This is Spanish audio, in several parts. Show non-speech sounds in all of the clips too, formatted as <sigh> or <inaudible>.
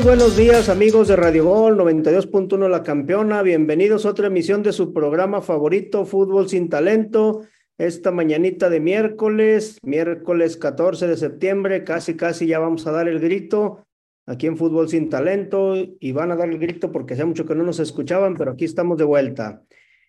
Buenos días amigos de Radio Gol 92.1 La Campeona, bienvenidos a otra emisión de su programa favorito Fútbol sin Talento. Esta mañanita de miércoles, miércoles 14 de septiembre, casi casi ya vamos a dar el grito aquí en Fútbol sin Talento y van a dar el grito porque hace mucho que no nos escuchaban, pero aquí estamos de vuelta.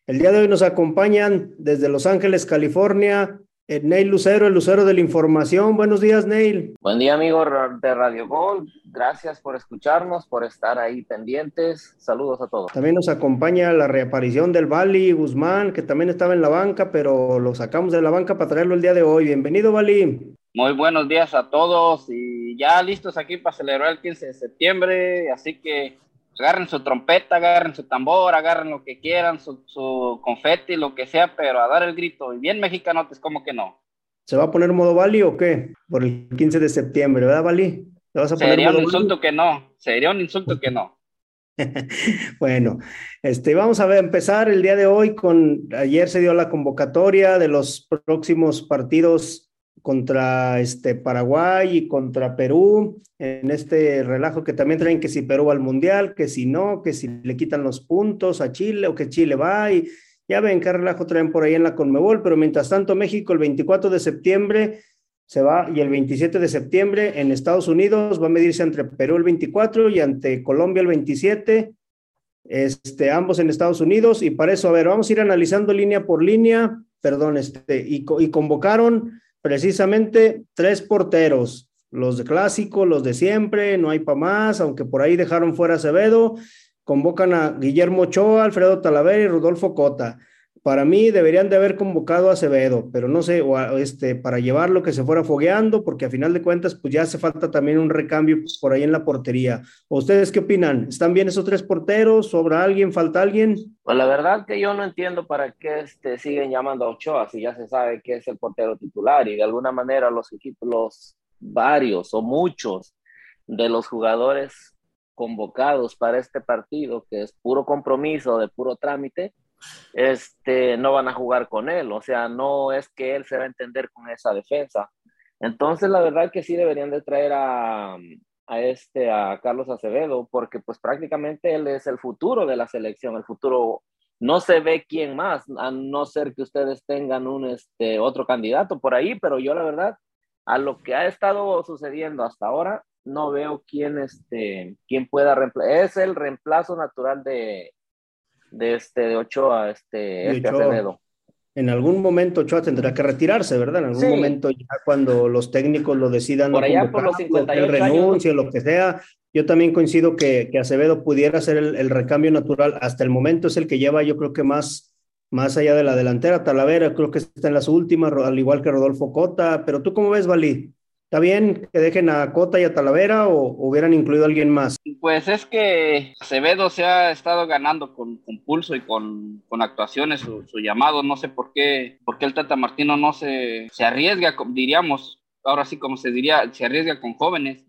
El día de hoy nos acompañan desde Los Ángeles, California, Neil Lucero, el Lucero de la Información. Buenos días, Neil. Buen día, amigo de Radio Gol. Gracias por escucharnos, por estar ahí pendientes. Saludos a todos. También nos acompaña la reaparición del Bali Guzmán, que también estaba en la banca, pero lo sacamos de la banca para traerlo el día de hoy. Bienvenido, Bali. Muy buenos días a todos y ya listos aquí para celebrar el 15 de septiembre, así que agarren su trompeta, agarren su tambor, agarren lo que quieran, su, su confeti, lo que sea, pero a dar el grito. Y bien mexicanotes, como que no. ¿Se va a poner modo Bali o qué? Por el 15 de septiembre, ¿verdad, Bali? sería un insulto que no, sería un insulto que no. <laughs> bueno, este, vamos a ver, empezar el día de hoy con, ayer se dio la convocatoria de los próximos partidos contra este Paraguay y contra Perú, en este relajo que también traen que si Perú va al Mundial, que si no, que si le quitan los puntos a Chile o que Chile va y ya ven qué relajo traen por ahí en la Conmebol, pero mientras tanto México el 24 de septiembre se va y el 27 de septiembre en Estados Unidos va a medirse entre Perú el 24 y ante Colombia el 27, este, ambos en Estados Unidos. Y para eso, a ver, vamos a ir analizando línea por línea, perdón, este, y, y convocaron precisamente tres porteros, los de clásico, los de siempre, no hay para más, aunque por ahí dejaron fuera Acevedo, convocan a Guillermo Ochoa, Alfredo Talavera y Rodolfo Cota. Para mí deberían de haber convocado a Acevedo, pero no sé, o este, para llevarlo que se fuera fogueando, porque a final de cuentas, pues ya hace falta también un recambio por ahí en la portería. ¿Ustedes qué opinan? ¿Están bien esos tres porteros? ¿Sobra alguien? ¿Falta alguien? Pues la verdad que yo no entiendo para qué este, siguen llamando a Ochoa si ya se sabe que es el portero titular y de alguna manera los equipos, los varios o muchos de los jugadores convocados para este partido, que es puro compromiso, de puro trámite, este, no van a jugar con él. O sea, no es que él se va a entender con esa defensa. Entonces, la verdad que sí deberían de traer a, este, a Carlos Acevedo, porque pues prácticamente él es el futuro de la selección, el futuro no se ve quién más, a no ser que ustedes tengan un este, otro candidato por ahí, pero yo la verdad, a lo que ha estado sucediendo hasta ahora, no veo quién, este, quién pueda reemplazar. Es el reemplazo natural de, de este de Ochoa, este, este Acevedo. En algún momento Ochoa tendrá que retirarse, ¿verdad? En algún momento ya cuando los técnicos lo decidan, por allá por los 58 renuncie, lo que sea. Yo también coincido que, que Acevedo pudiera ser el, recambio natural. Hasta el momento es el que lleva, yo creo que más, más allá de la delantera. Talavera creo que está en las últimas, al igual que Rodolfo Cota. Pero tú cómo ves, Valí? ¿Está bien que dejen a Cota y a Talavera o, hubieran incluido a alguien más? Pues es que Acevedo se ha estado ganando con, pulso y con, actuaciones su, llamado. No sé por qué, por qué el Tata Martino no se, se arriesga, diríamos, ahora sí como se diría, se arriesga con jóvenes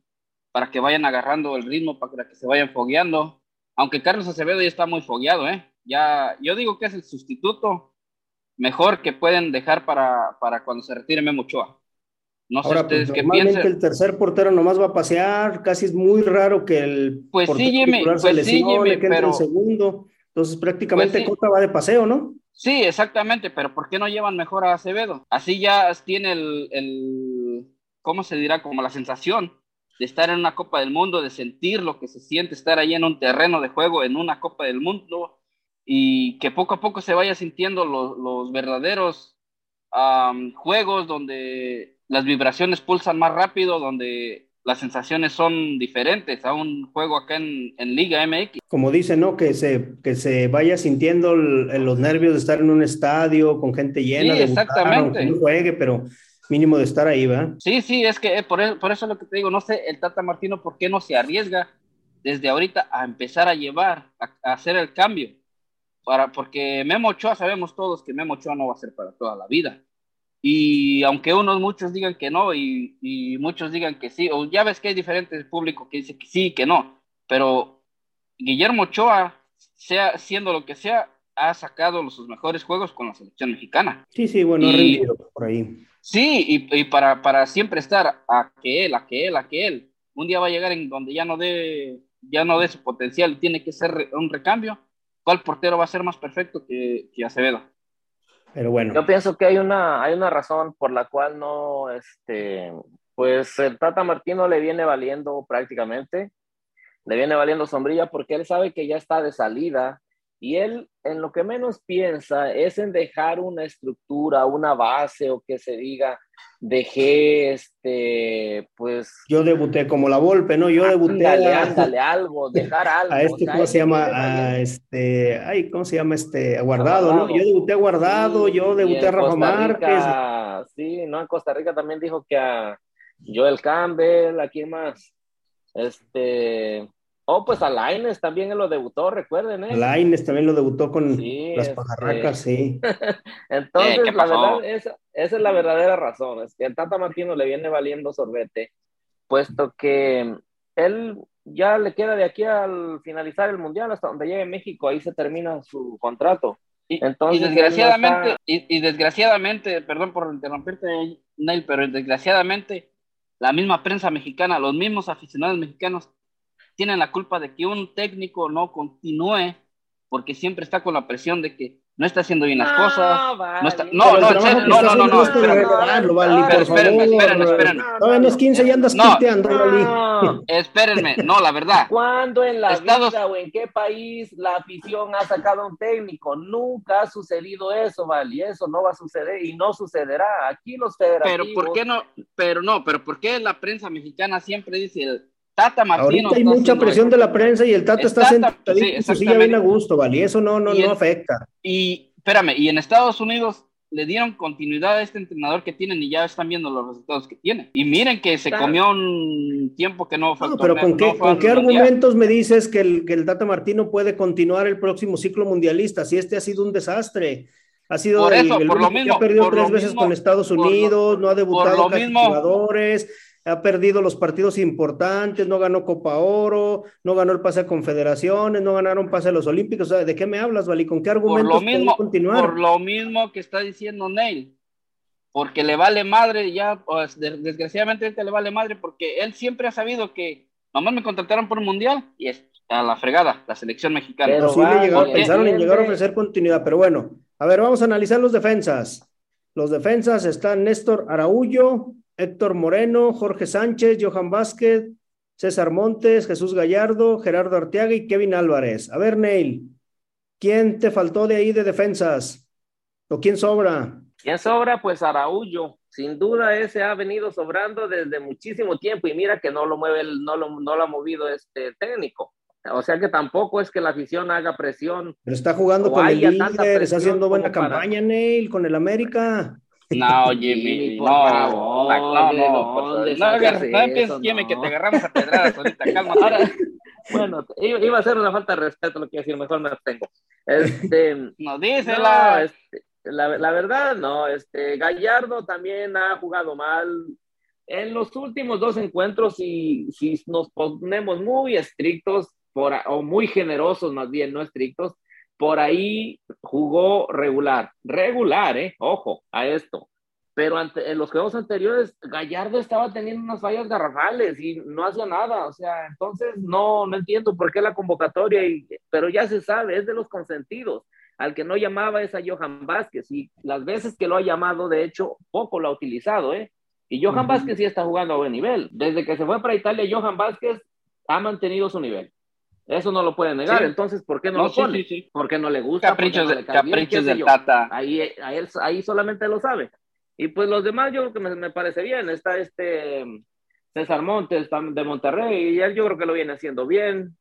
para que vayan agarrando el ritmo, para que se vayan fogueando. Aunque Carlos Acevedo ya está muy fogueado, ¿eh? Ya, yo digo que es el sustituto mejor que pueden dejar para, para cuando se retire No sé Ahora, pues, normalmente el tercer portero nomás va a pasear, casi es muy raro que el pues sí, Jimmy, pues sí, Jimmy, pero... el segundo. Entonces prácticamente pues Cota va de paseo, ¿no? Sí, exactamente, pero ¿por qué no llevan mejor a Acevedo? Así ya tiene el, el, ¿cómo se dirá? Como la sensación de estar en una Copa del Mundo, de sentir lo que se siente estar ahí en un terreno de juego, en una Copa del Mundo, y que poco a poco se vaya sintiendo los, los verdaderos juegos donde las vibraciones pulsan más rápido, donde las sensaciones son diferentes a un juego acá en, Liga MX. Como dice, ¿no? Que se, que se vaya sintiendo los nervios de estar en un estadio con gente llena. Sí, exactamente. no juegue, pero mínimo de estar ahí, ¿va? Sí, sí, es que por, eso, por eso es lo que te digo, no sé, el Tata Martino, ¿por qué no se arriesga desde ahorita a empezar a llevar, a, hacer el cambio? Para, porque Memo Ochoa, sabemos todos que Memo Ochoa no va a ser para toda la vida. Y aunque unos muchos digan que no y, muchos digan que sí, o ya ves que hay diferentes públicos que dicen que sí y que no, pero Guillermo Ochoa, sea siendo lo que sea, ha sacado sus mejores juegos con la selección mexicana. Sí, sí, bueno, rendido por ahí. Sí, y, para, para siempre estar a que él, a que él, a que él. un día va a llegar en donde ya no dé, ya no dé su potencial, tiene que ser un recambio, ¿cuál portero va a ser más perfecto que, que Acevedo? Pero. Yo pienso que hay una, hay una razón por la cual no, este, pues el Tata Martino le viene valiendo prácticamente, le viene valiendo sombrilla porque él sabe que ya está de salida y él en lo que menos piensa es en dejar una estructura, una base o que se diga, dejé este, pues... Yo debuté como la Volpe, ¿no? Yo debuté... Ándale, algo, dejar algo. A este, ¿cómo se llama? A este, ay, ¿cómo se llama este? Guardado, ¿no? Yo debuté a Guardado, yo debuté a Rafa Márquez. Sí, no, en Costa Rica también dijo que a Joel Campbell, ¿a quién más? Este, Oh, pues a Laines también él lo debutó, recuerden, ¿eh? Laines también lo debutó con las este, pajarracas, sí. <laughs> Entonces, eh, la verdad, esa, es la verdadera razón. Es que el Tata Martino le viene valiendo sorbete, puesto que él ya le queda de aquí al finalizar el Mundial hasta donde llegue México, ahí se termina su contrato. Y, Entonces, y desgraciadamente, y, desgraciadamente, perdón por interrumpirte, Neil, pero desgraciadamente la misma prensa mexicana, los mismos aficionados mexicanos tienen la culpa de que un técnico no continúe porque siempre está con la presión de que no está haciendo bien las cosas. No, está, no, no, no, no, no, no, espérenme, espérenme, espérenme. No, no es 15 y andas quiteando, no, espérenme, no, la verdad. <laughs> ¿Cuándo en la vida o en qué país la afición ha sacado a un técnico? Nunca ha sucedido eso, Vali, eso no va a suceder y no sucederá. Aquí los federativos... Pero ¿por qué no? Pero no, pero ¿por qué la prensa mexicana siempre dice Tata Martino. Ahorita hay mucha presión de la prensa y el Tata está, sentadito en su silla bien a gusto, ¿vale? Y eso no, no, no afecta. Y, espérame, y en Estados Unidos le dieron continuidad a este entrenador que tienen y ya están viendo los resultados que tiene. Y miren que se comió un tiempo que no fue. No, pero ¿con qué, ¿con qué argumentos me dices que el, que el Tata Martino puede continuar el próximo ciclo mundialista si este ha sido un desastre? Ha sido por eso, por lo mismo, que ha perdido tres veces con Estados Unidos, no ha debutado con jugadores, ha perdido los partidos importantes, no ganó Copa Oro, no ganó el pase a Confederaciones, no ganaron pase a los Olímpicos. ¿De qué me hablas, Vali? ¿Con qué argumentos por lo mismo, continuar? Por lo mismo que está diciendo Neil, porque le vale madre ya, desgraciadamente le vale madre, porque él siempre ha sabido que nomás me contrataron por un mundial y es a la fregada, la selección mexicana. Pero sí le pensaron en llegar a ofrecer continuidad, pero bueno, a ver, vamos a analizar los defensas. Los defensas están Néstor Araullo, Héctor Moreno, Jorge Sánchez, Johan Vázquez, César Montes, Jesús Gallardo, Gerardo Arteaga y Kevin Álvarez. A ver, Neil, ¿quién te faltó de ahí de defensas? ¿O quién sobra? ¿Quién sobra? Pues Araújo. Sin duda ese ha venido sobrando desde muchísimo tiempo y mira que no lo mueve, no lo, no lo ha movido este técnico. O sea que tampoco es que la afición haga presión. Pero está jugando con el líder, está haciendo buena campaña, Neil, con el América. No, Jimmy, no, no, no, no, no, empieces, Jimmy, que te agarramos a pedradas ahorita, <laughs> calma. bueno, iba a ser una falta de respeto lo que decir, mejor me abstengo. Este, <laughs> no, dísela. Este, la, la verdad, no, este, Gallardo también ha jugado mal. En los últimos dos encuentros, si, si nos ponemos muy estrictos, por, o muy generosos más bien, no estrictos, por ahí jugó regular, regular, ¿eh? Ojo a esto. Pero ante, en los juegos anteriores, Gallardo estaba teniendo unas fallas garrafales y no hacía nada. O sea, entonces no, no entiendo por qué la convocatoria, y, pero ya se sabe, es de los consentidos. Al que no llamaba es a Johan Vázquez y las veces que lo ha llamado, de hecho, poco lo ha utilizado, ¿eh? Y Johan Vázquez sí está jugando a buen nivel. Desde que se fue para Italia, Johan Vázquez ha mantenido su nivel. Eso no lo puede negar. Entonces, ¿por qué no, lo pone? porque no le gusta. Caprichos, no de, caprichos del Tata. Ahí, ahí, ahí, solamente lo sabe. Y pues los demás yo creo que me, me, parece bien. Está este César Montes de Monterrey y él yo creo que lo viene haciendo bien.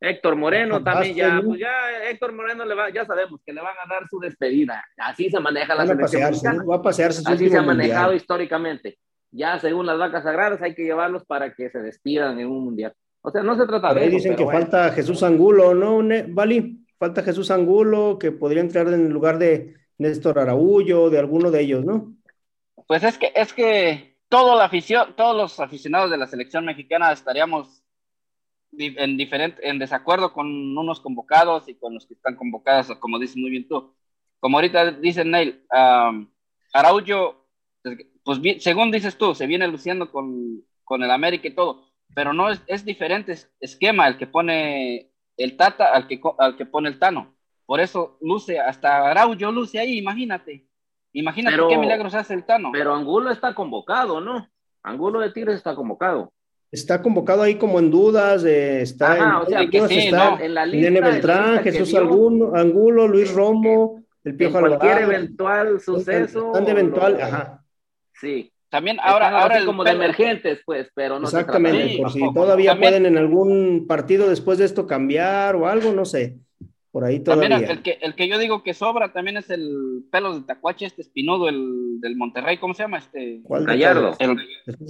Héctor Moreno también ya, pues ya Héctor Moreno le va, ya sabemos que le van a dar su despedida. Así se maneja la selección. va a pasearse Así se ha manejado históricamente. Ya según las vacas sagradas hay que llevarlos para que se despidan en un mundial. O sea, no se trata de ahí dicen que falta Jesús Angulo, ¿no, Vali? Falta Jesús Angulo, que podría entrar en el lugar de Néstor Araújo, de alguno de ellos, ¿no? Pues es que, es que todo la afición, todos los aficionados de la selección mexicana estaríamos en diferente, en desacuerdo con unos convocados y con los que están convocados, como dices muy bien tú. Como ahorita dice Neil, um, Araujo, pues según dices tú, se viene luciendo con, con el América y todo pero no es, es diferente esquema el que pone el Tata al que, al que pone el Tano. Por eso luce, hasta Araujo luce ahí, imagínate. Imagínate qué milagros hace el Tano. Pero Angulo está convocado, ¿no? Angulo de Tigres está convocado. Está convocado ahí como en dudas, está, en, que en la lista, Nene Beltrán, Jesús Angulo, Luis Romo, el Piojo Cualquier eventual suceso. Tan de eventual, ajá. Sí. También ahora, ahora como de emergentes, pues, pero no Exactamente, por si todavía pueden en algún partido después de esto cambiar o algo, no sé. Por ahí todavía. También el que, el que yo digo que sobra también es el pelo de tacuache, este espinudo, el del Monterrey, ¿cómo se llama? Este ¿Cuál Gallardo. El,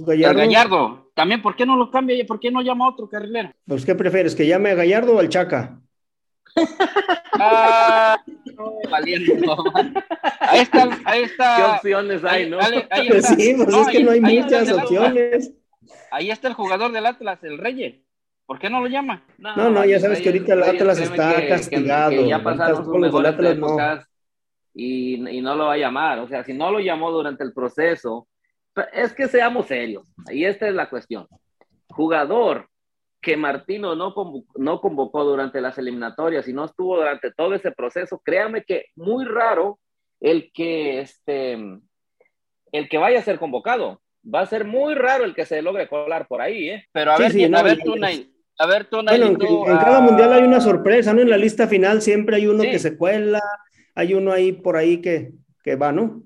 Gallardo. Gallardo. También, ¿por qué no lo cambia? ¿Por qué no llama a otro carrilero? Pues, ¿qué prefieres? ¿Que llame a Gallardo o al Chaca? Ah, no, valiendo. <laughs> Ahí está, ahí está. ¿Qué opciones hay, no? Ahí, <laughs> pues sí, pues es que no hay muchas opciones. Ahí está el jugador del Atlas, el Reyes. ¿Por qué no lo llama? No, no, ya sabes que ahorita el Atlas está castigado. ya pasaron sus mejores épocas y, y, no lo va a llamar. O sea, si no lo llamó durante el proceso, es que seamos serios. Y esta es la cuestión. Jugador que Martino no convocó, no convocó durante las eliminatorias y no estuvo durante todo ese proceso, créame que muy raro el que este el que vaya a ser convocado. Va a ser muy raro el que se logre colar por ahí, ¿eh? Pero a ver, a ver, tú, a ver, tú, bueno, en, cada mundial hay una sorpresa, ¿no? En la lista final siempre hay uno que se cuela, hay uno ahí por ahí que, que va, ¿no?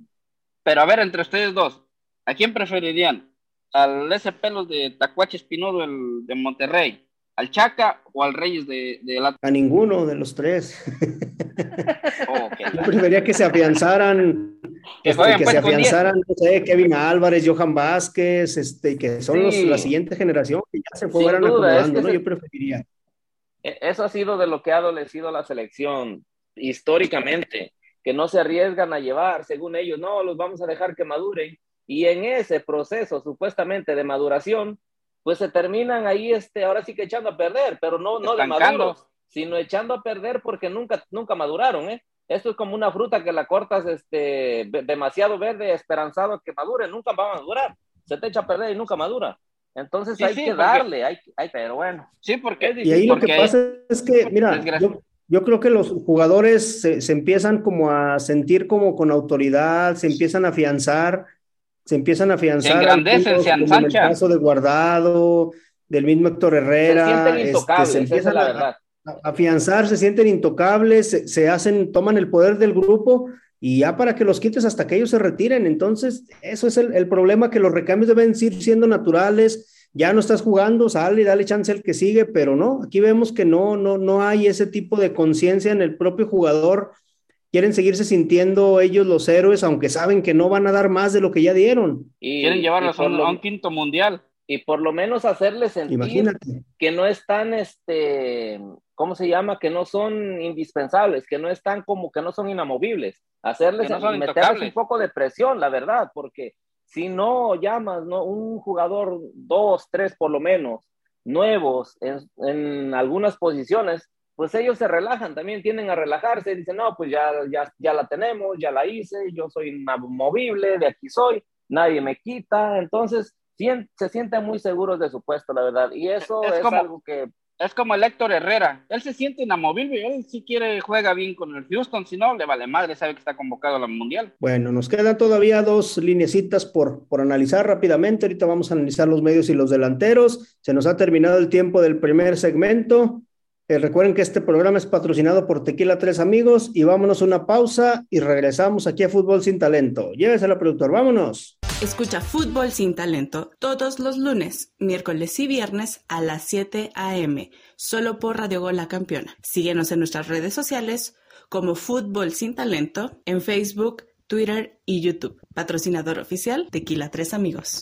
Pero a ver, entre ustedes dos, ¿a quién preferirían? ¿Al ese pelo de Tacuache Espinodo el, de Monterrey? ¿Al Chaca o al Reyes de, la... A ninguno de los tres. <laughs> Yo preferiría que se afianzaran, que, este, se pues, afianzaran, no sé, Kevin Álvarez, Johan Vázquez, este, que son los, la siguiente generación que ya se fueran acomodando, ¿no? Yo preferiría. E, eso ha sido de lo que ha adolecido la selección históricamente, que no se arriesgan a llevar, según ellos, no, los vamos a dejar que maduren. Y en ese proceso supuestamente de maduración, pues se terminan ahí, este, ahora sí que echando a perder, pero no, no de maduros, sino echando a perder porque nunca, nunca maduraron, ¿eh? Esto es como una fruta que la cortas este, demasiado verde, esperanzado que madure, nunca va a madurar. Se te echa a perder y nunca madura. Entonces hay que darle, hay, hay, pero bueno. Sí, porque Y ahí lo que pasa es que, mira, yo, yo, creo que los jugadores se, se, empiezan como a sentir como con autoridad, se empiezan a afianzar se empiezan a afianzar. Se engrandecen, se En el caso de Guardado, del mismo Héctor Herrera. Se sienten este, intocables, se empiezan la. A, afianzar, se sienten intocables, se, hacen, toman el poder del grupo y ya para que los quites hasta que ellos se retiren. Entonces, eso es el, el problema, que los recambios deben ir siendo naturales. Ya no estás jugando, sale y dale chance al que sigue, pero no, aquí vemos que no, no, no hay ese tipo de conciencia en el propio jugador quieren seguirse sintiendo ellos los héroes, aunque saben que no van a dar más de lo que ya dieron. Y, quieren llevarlos a, un, quinto mundial. Y por lo menos hacerles sentir Imagínate. que no están, este, ¿cómo se llama? Que no son indispensables, que no están como que no son inamovibles. Hacerles meterles un poco de presión, la verdad, porque si no llamas, ¿no? un jugador, dos, tres por lo menos, nuevos en, en algunas posiciones, pues ellos se relajan, también tienden a relajarse, dicen, no, pues ya, ya, ya la tenemos, ya la hice, yo soy inamovible, de aquí soy, nadie me quita, entonces se sienten muy seguros de su puesto, la verdad, y eso es, algo que... Es como el Héctor Herrera, él se siente inamovible, él si quiere juega bien con el Houston, si no, le vale madre, sabe que está convocado a la Mundial. Bueno, nos quedan todavía dos linecitas por, por analizar rápidamente, ahorita vamos a analizar los medios y los delanteros, se nos ha terminado el tiempo del primer segmento, eh, recuerden que este programa es patrocinado por Tequila Tres Amigos y vámonos a una pausa y regresamos aquí a Fútbol Sin Talento. Llévesela, productor, vámonos. Escucha Fútbol Sin Talento todos los lunes, miércoles y viernes a las 7 a.m. solo por Radio Gol La Campeona. Síguenos en nuestras redes sociales como Fútbol Sin Talento en Facebook, Twitter y YouTube. Patrocinador oficial Tequila Tres Amigos.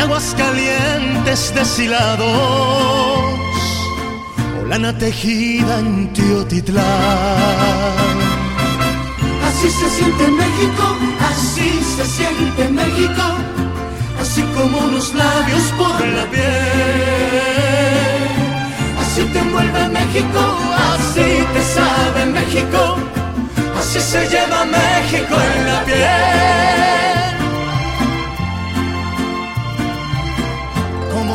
Aguas calientes deshilados, o lana tejida en Teotitlán. Así se siente México, así se siente México, así como unos labios por la piel. Así te envuelve México, así te sabe México, así se lleva México en la piel.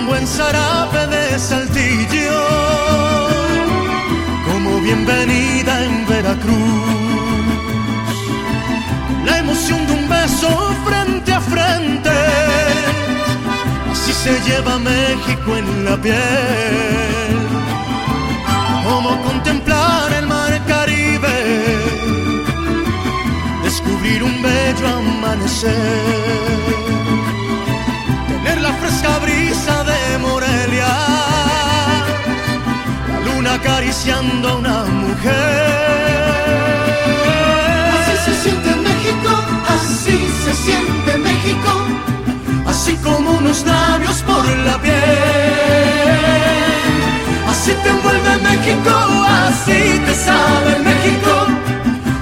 Un buen zarape de saltillo, como bienvenida en Veracruz. La emoción de un beso frente a frente, así se lleva México en la piel. Como contemplar el mar Caribe, descubrir un bello amanecer la fresca brisa de Morelia, la luna acariciando a una mujer. Así se siente México, así se siente México, así como unos labios por la piel. Así te envuelve México, así te sabe México,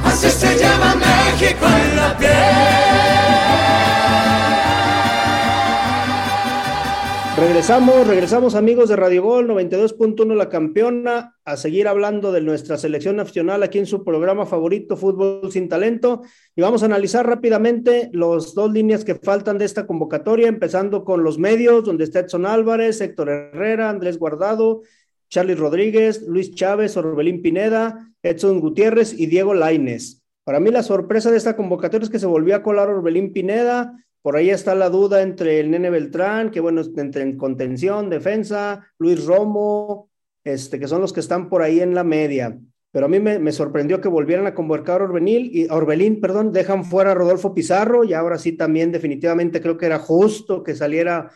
así se lleva México en la piel. Regresamos, regresamos amigos de Radio Gol 92.1 La Campeona a seguir hablando de nuestra selección nacional aquí en su programa favorito Fútbol sin Talento y vamos a analizar rápidamente los dos líneas que faltan de esta convocatoria, empezando con los medios donde está Edson Álvarez, Héctor Herrera, Andrés Guardado, Charlie Rodríguez, Luis Chávez, Orbelín Pineda, Edson Gutiérrez y Diego Laines. Para mí la sorpresa de esta convocatoria es que se volvió a colar Orbelín Pineda, por ahí está la duda entre el Nene Beltrán, que bueno, entre en contención, defensa, Luis Romo, este, que son los que están por ahí en la media. Pero a mí me, sorprendió que volvieran a convocar a Orbelín, y, Orbelín, perdón, dejan fuera a Rodolfo Pizarro, y ahora sí también definitivamente creo que era justo que saliera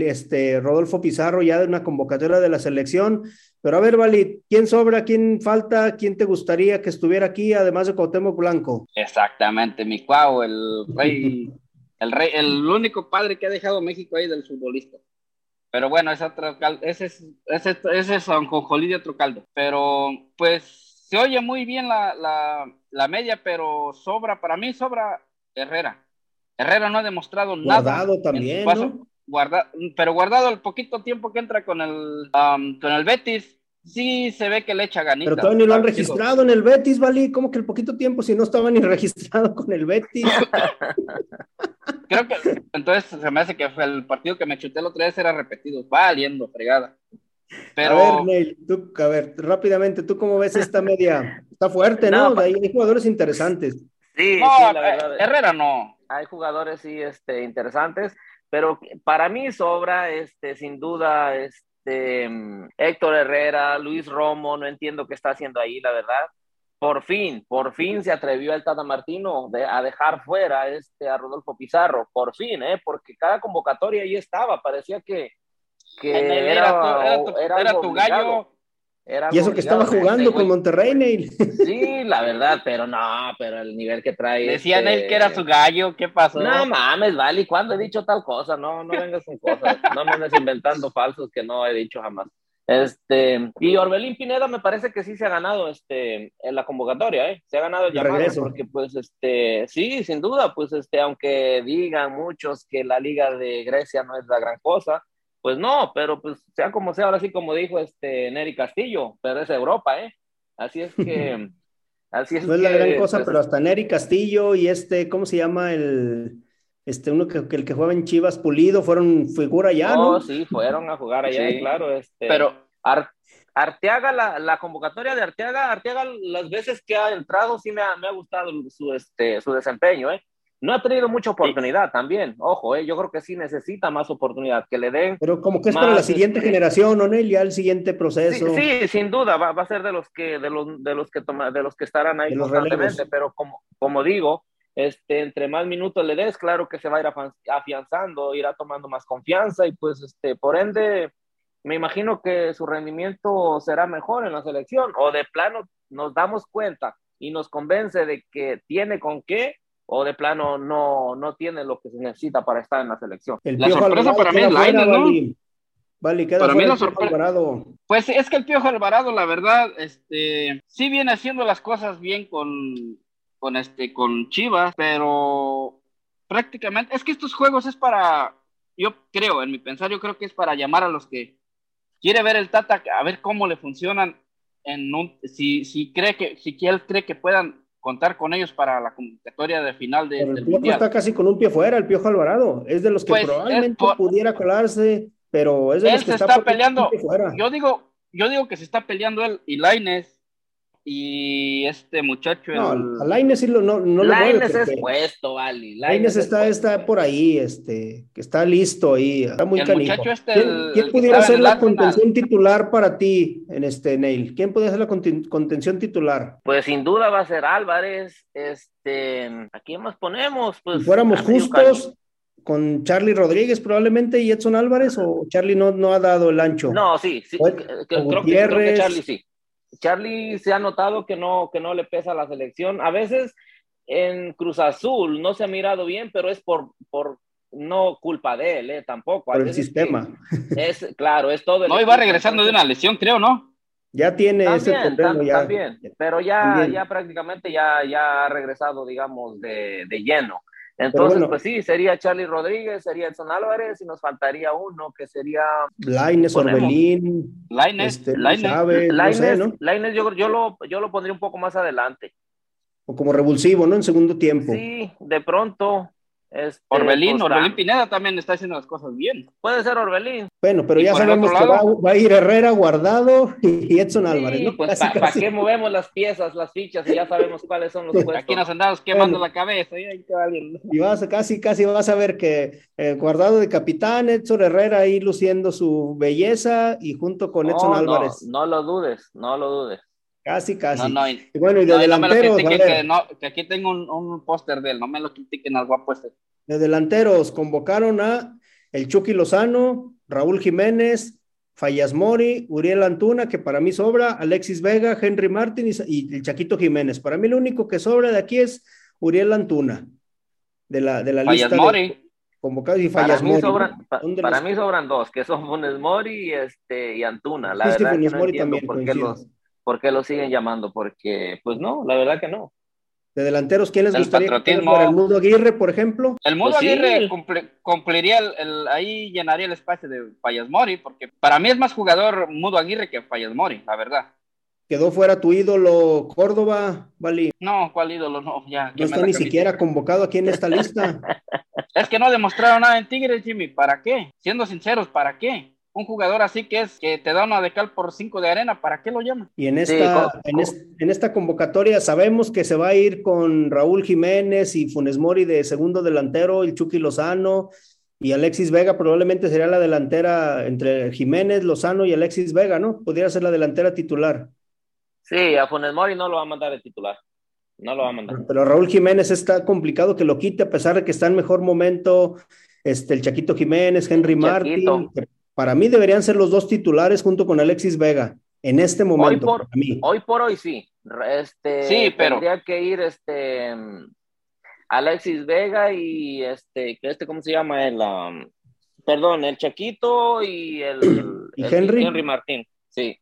este, Rodolfo Pizarro ya de una convocatoria de la selección. Pero a ver, Vali, ¿quién sobra, quién falta, quién te gustaría que estuviera aquí, además de Cuauhtémoc Blanco? Exactamente, mi cuau, el rey el, rey, el único padre que ha dejado México ahí del futbolista. Pero bueno, ese, otro caldo, ese es, ese, ese es de otro caldo. Pero pues se oye muy bien la, la, la, media, pero sobra, para mí sobra Herrera. Herrera no ha demostrado guardado nada. Guardado también, ¿no? Guarda, pero guardado el poquito tiempo que entra con el, um, con el Betis, sí se ve que le echa ganita. Pero todavía ni lo han registrado en el Betis, Vali. ¿Cómo que el poquito tiempo si no estaba ni <laughs> registrado con el Betis? <laughs> Creo que entonces se me hace que fue el partido que me chuté el otro día era repetido, valiendo, fregada. Pero... A ver, Neil, tú, a ver, rápidamente, ¿tú cómo ves esta media? Está fuerte, ¿no? no hay, hay, jugadores interesantes. Sí, no, sí, la verdad. Herrera no. Hay jugadores, sí, este, interesantes, pero para mí sobra, este, sin duda, este, Héctor Herrera, Luis Romo, no entiendo qué está haciendo ahí, la verdad. Por fin, por fin se atrevió el Tata Martino de, a dejar fuera este, a Rodolfo Pizarro, por fin, ¿eh? porque cada convocatoria ahí estaba, parecía que, que era, era, tu, era, tu, era tu gallo, y eso que estaba jugando con Monterrey, Neil. <laughs> Sí, la verdad, pero no, pero el nivel que trae. Decían él que era su gallo, ¿qué pasó? No mames, vale, ¿cuándo he dicho tal cosa? No, no vengas con cosas, no me andes inventando falsos que no he dicho jamás. Este, y Orbelín Pineda me parece que sí se ha ganado este, en la convocatoria, ¿eh? Se ha ganado el llamado porque, pues, este, sí, sin duda, pues, este, aunque digan muchos que la Liga de Grecia no es la gran cosa, pues no, pero pues sea como sea, ahora sí como dijo este Neri Castillo, pero es Europa, ¿eh? Así es que... <laughs> así es no es la gran cosa, pues, pero hasta Neri Castillo y este, ¿cómo se llama el... Este, uno que, el que juega en Chivas Pulido, fueron figura ya, ¿no? ¿no? sí, fueron a jugar allá, claro. Este, pero Arteaga, la, la, convocatoria de Arteaga, Arteaga las veces que ha entrado sí me ha, me ha gustado su, este, su desempeño, ¿eh? No ha tenido mucha oportunidad también, ojo, eh, yo creo que sí necesita más oportunidad, que le den. Pero como que es para la siguiente este, generación, ¿no, Nel? Ya el siguiente proceso. Sí, sin duda, va, va, a ser de los que, de los, de los que toma, de los que estarán ahí constantemente, pero como, como digo, este, entre más minutos le des, claro que se va a ir afianzando, irá tomando más confianza y pues, este, por ende, me imagino que su rendimiento será mejor en la selección o de plano nos damos cuenta y nos convence de que tiene con qué o de plano no, no tiene lo que se necesita para estar en la selección. la sorpresa para mí es Lainez, ¿no? Vale, queda para mí la sorpresa. Pues es que el Piojo Alvarado, la verdad, este, sí viene haciendo las cosas bien con, con este, con Chivas, pero prácticamente, es que estos juegos es para, yo creo, en mi pensar, yo creo que es para llamar a los que quiere ver el Tata, a ver cómo le funcionan en un, si, si cree que, si él cree que puedan contar con ellos para la convocatoria de final de, el Piojo está casi con un pie fuera, el Piojo Alvarado. Es de los que pues, probablemente pudiera colarse, pero es de los que se está, peleando. Yo digo, yo digo que se está peleando él y Laines y este muchacho. No, el... a Laines sí lo, no, no Laines es puesto, vale. Laines está, está por ahí, este, que está listo ahí, está muy canijo. Este, ¿Quién, ¿quién pudiera ser la contención titular para ti en este, Neil? ¿Quién puede ser la contención titular? Pues sin duda va a ser Álvarez, este, ¿a quién más ponemos? Pues, si fuéramos justos, con Charlie Rodríguez probablemente y Edson Álvarez o Charlie no, no ha dado el ancho. No, sí, sí creo, que, Charlie sí. Charlie se ha notado que no, que no le pesa la selección. A veces en Cruz Azul no se ha mirado bien, pero es por, por no culpa de él, eh, tampoco. Por el sistema. Es, claro, es todo. El no, iba regresando de una lesión, creo, ¿no? Ya tiene ese problema. ya. También, pero ya, ya prácticamente ya, ya ha regresado, digamos, de, de lleno. Entonces, pues sí, sería Charlie Rodríguez, sería Edson Álvarez y nos faltaría uno que sería... Laines, Orbelín, Laines, este, Laines, yo, yo, lo, yo lo pondría un poco más adelante. O como revulsivo, ¿no? En segundo tiempo. Sí, de pronto, este, Orbelín, pues, Orbelín Pineda también está haciendo las cosas bien. Puede ser Orbelín. Bueno, pero ya sabemos que va, a ir Herrera guardado <laughs> y Edson Álvarez. ¿no? Pues ¿para qué movemos las piezas, las fichas y ya sabemos cuáles son los puestos? Aquí nos andamos quemando la cabeza. Y vas a, casi, casi vas a ver que eh, guardado de capitán, Edson Herrera ahí luciendo su belleza y junto con Edson Álvarez. No, lo dudes, no lo dudes. Casi, casi. No, no, y, bueno, y de delanteros. que, aquí tengo un, un póster de él, no me lo critiquen al guapo este. De delanteros convocaron a el Chucky Lozano, Raúl Jiménez, Fallas Mori, Uriel Antuna, que para mí sobra, Alexis Vega, Henry Martin y, el Chaquito Jiménez. Para mí lo único que sobra de aquí es Uriel Antuna, de la, de la lista Mori. convocados y Fallas para Mori. Sobran, para mí sobran dos, que son Funes Mori y, este, y Antuna. La verdad que no entiendo por qué los ¿Por qué lo siguen llamando? Porque, pues no, la verdad que no. De delanteros, ¿quién les gustaría que fuera? ¿El Mudo Aguirre, por ejemplo? El Mudo pues Aguirre cumpliría el, ahí llenaría el espacio de Fallas Mori, porque para mí es más jugador Mudo Aguirre que Fallas Mori, la verdad. ¿Quedó fuera tu ídolo Córdoba, Vali? No, ¿cuál ídolo? No, ya. No está ni siquiera convocado aquí en esta lista. <laughs> es que no ha demostrado nada en Tigres, Jimmy. ¿Para qué? Siendo sinceros, ¿para qué? Un jugador así que es que te da una de cal por cinco de arena, ¿para qué lo llama? Y en esta, en, esta convocatoria sabemos que se va a ir con Raúl Jiménez y Funes Mori de segundo delantero, el Chucky Lozano y Alexis Vega probablemente sería la delantera entre Jiménez, Lozano y Alexis Vega, ¿no? Podría ser la delantera titular. Sí, a Funes Mori no lo va a mandar de titular. No lo va a mandar. Pero Raúl Jiménez está complicado que lo quite a pesar de que está en mejor momento este, el Chaquito Jiménez, Henry Martín, para mí deberían ser los dos titulares junto con Alexis Vega. En este momento, hoy por, Hoy por hoy sí. Este, sí, pero tendría que ir este Alexis Vega y este, este ¿cómo se llama? El, um, perdón, el Chaquito y el, <clears throat> Henry? Henry Martín. Sí.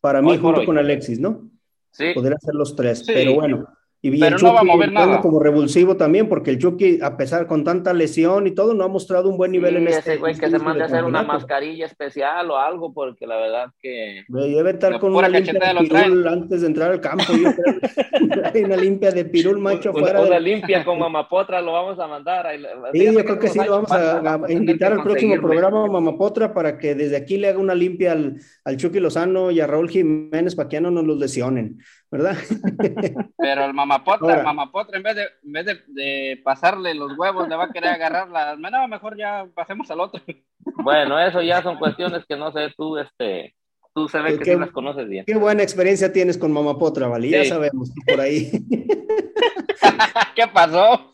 Para mí, junto con Alexis, ¿no? Sí. Podría ser los tres, pero bueno. Y pero no va a mover nada. como revulsivo también, porque el Chucky, a pesar con tanta lesión y todo, no ha mostrado un buen nivel en ese este. güey que se mande a hacer una mascarilla especial o algo, porque la verdad que. Debe estar con una limpia de pirul antes de entrar al campo. Yo creo. <laughs> una limpia de pirul macho afuera. Una, limpia con mamapotra lo vamos a mandar. Sí, yo creo que sí, lo vamos a, invitar al próximo programa Mamapotra para que desde aquí le haga una limpia al, al Chucky Lozano y a Raúl Jiménez para que ya no nos los lesionen. ¿Verdad? <laughs> Pero el mamapotra, el mamapotra, en vez, de, en vez de, pasarle los huevos, le va a querer agarrar las. No, mejor ya pasemos al otro. Bueno, eso ya son cuestiones que no sé, tú, este, tú sabes que sí las conoces bien. Qué buena experiencia tienes con mamapotra, ¿vale? Ya sabemos, por ahí. <laughs> ¿Qué pasó?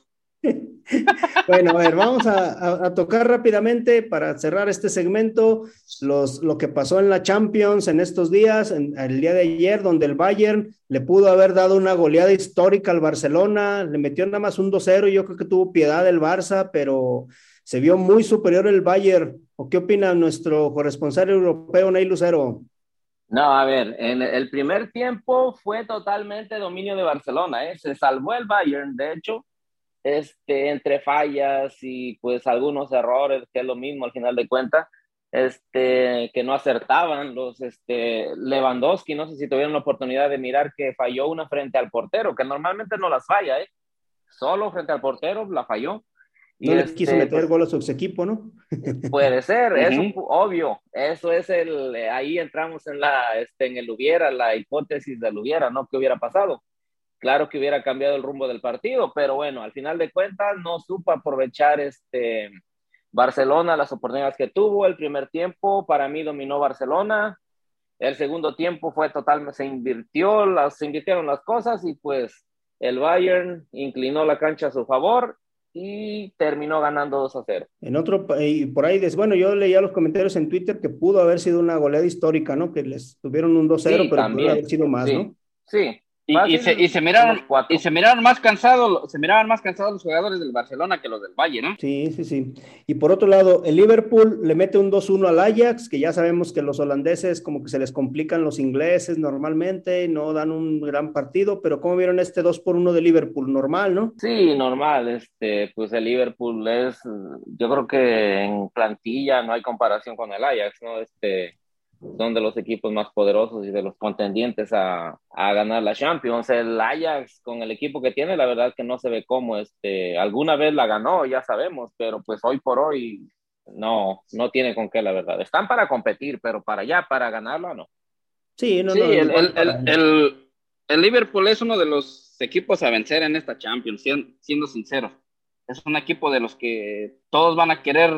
Bueno, a ver, vamos a, tocar rápidamente para cerrar este segmento lo que pasó en la Champions en estos días, el día de ayer, donde el Bayern le pudo haber dado una goleada histórica al Barcelona, le metió nada más un 2-0 y yo creo que tuvo piedad el Barça, pero se vio muy superior el Bayern. ¿O qué opina nuestro corresponsal europeo, Ney Lucero? No, a ver, en el primer tiempo fue totalmente dominio de Barcelona, ¿eh? se salvó el Bayern, de hecho, este, entre fallas y pues algunos errores, que es lo mismo al final de cuentas, este, que no acertaban los este, Lewandowski, no sé si tuvieron la oportunidad de mirar que falló una frente al portero, que normalmente no las falla, ¿eh? solo frente al portero la falló. No y les quiso este, meter pues, gol a su equipo, ¿no? Puede ser, <laughs> es obvio. Eso es el, ahí entramos en la, este, en el hubiera, la hipótesis del hubiera, ¿no? ¿Qué hubiera pasado? Claro que hubiera cambiado el rumbo del partido, pero bueno, al final de cuentas no supo aprovechar este Barcelona las oportunidades que tuvo. El primer tiempo para mí dominó Barcelona. El segundo tiempo fue totalmente, se invirtió, las, se invirtieron las cosas y pues el Bayern inclinó la cancha a su favor y terminó ganando 2 a 0. En otro, y por ahí, bueno, yo leía los comentarios en Twitter que pudo haber sido una goleada histórica, ¿no? Que les tuvieron un 2-0, pero también. pudo haber sido más, ¿no? Sí, y, se, y, se, miraron, y se miraron más cansados, se miraban más cansados los jugadores del Barcelona que los del Valle, ¿no? Sí, sí, sí. Y por otro lado, el Liverpool le mete un 2-1 al Ajax, que ya sabemos que los holandeses como que se les complican los ingleses normalmente, no dan un gran partido, pero ¿cómo vieron este 2 por 1 de Liverpool? Normal, ¿no? Sí, normal. Este, pues el Liverpool es, yo creo que en plantilla no hay comparación con el Ajax, ¿no? Este, son de los equipos más poderosos y de los contendientes a, a, ganar la Champions. El Ajax con el equipo que tiene, la verdad que no se ve cómo, este, alguna vez la ganó, ya sabemos, pero pues hoy por hoy no, no tiene con qué, la verdad. Están para competir, pero para allá, para ganarla, no. Sí, no, el, el, el, el, Liverpool es uno de los equipos a vencer en esta Champions, siendo, siendo sinceros. Es un equipo de los que todos van a querer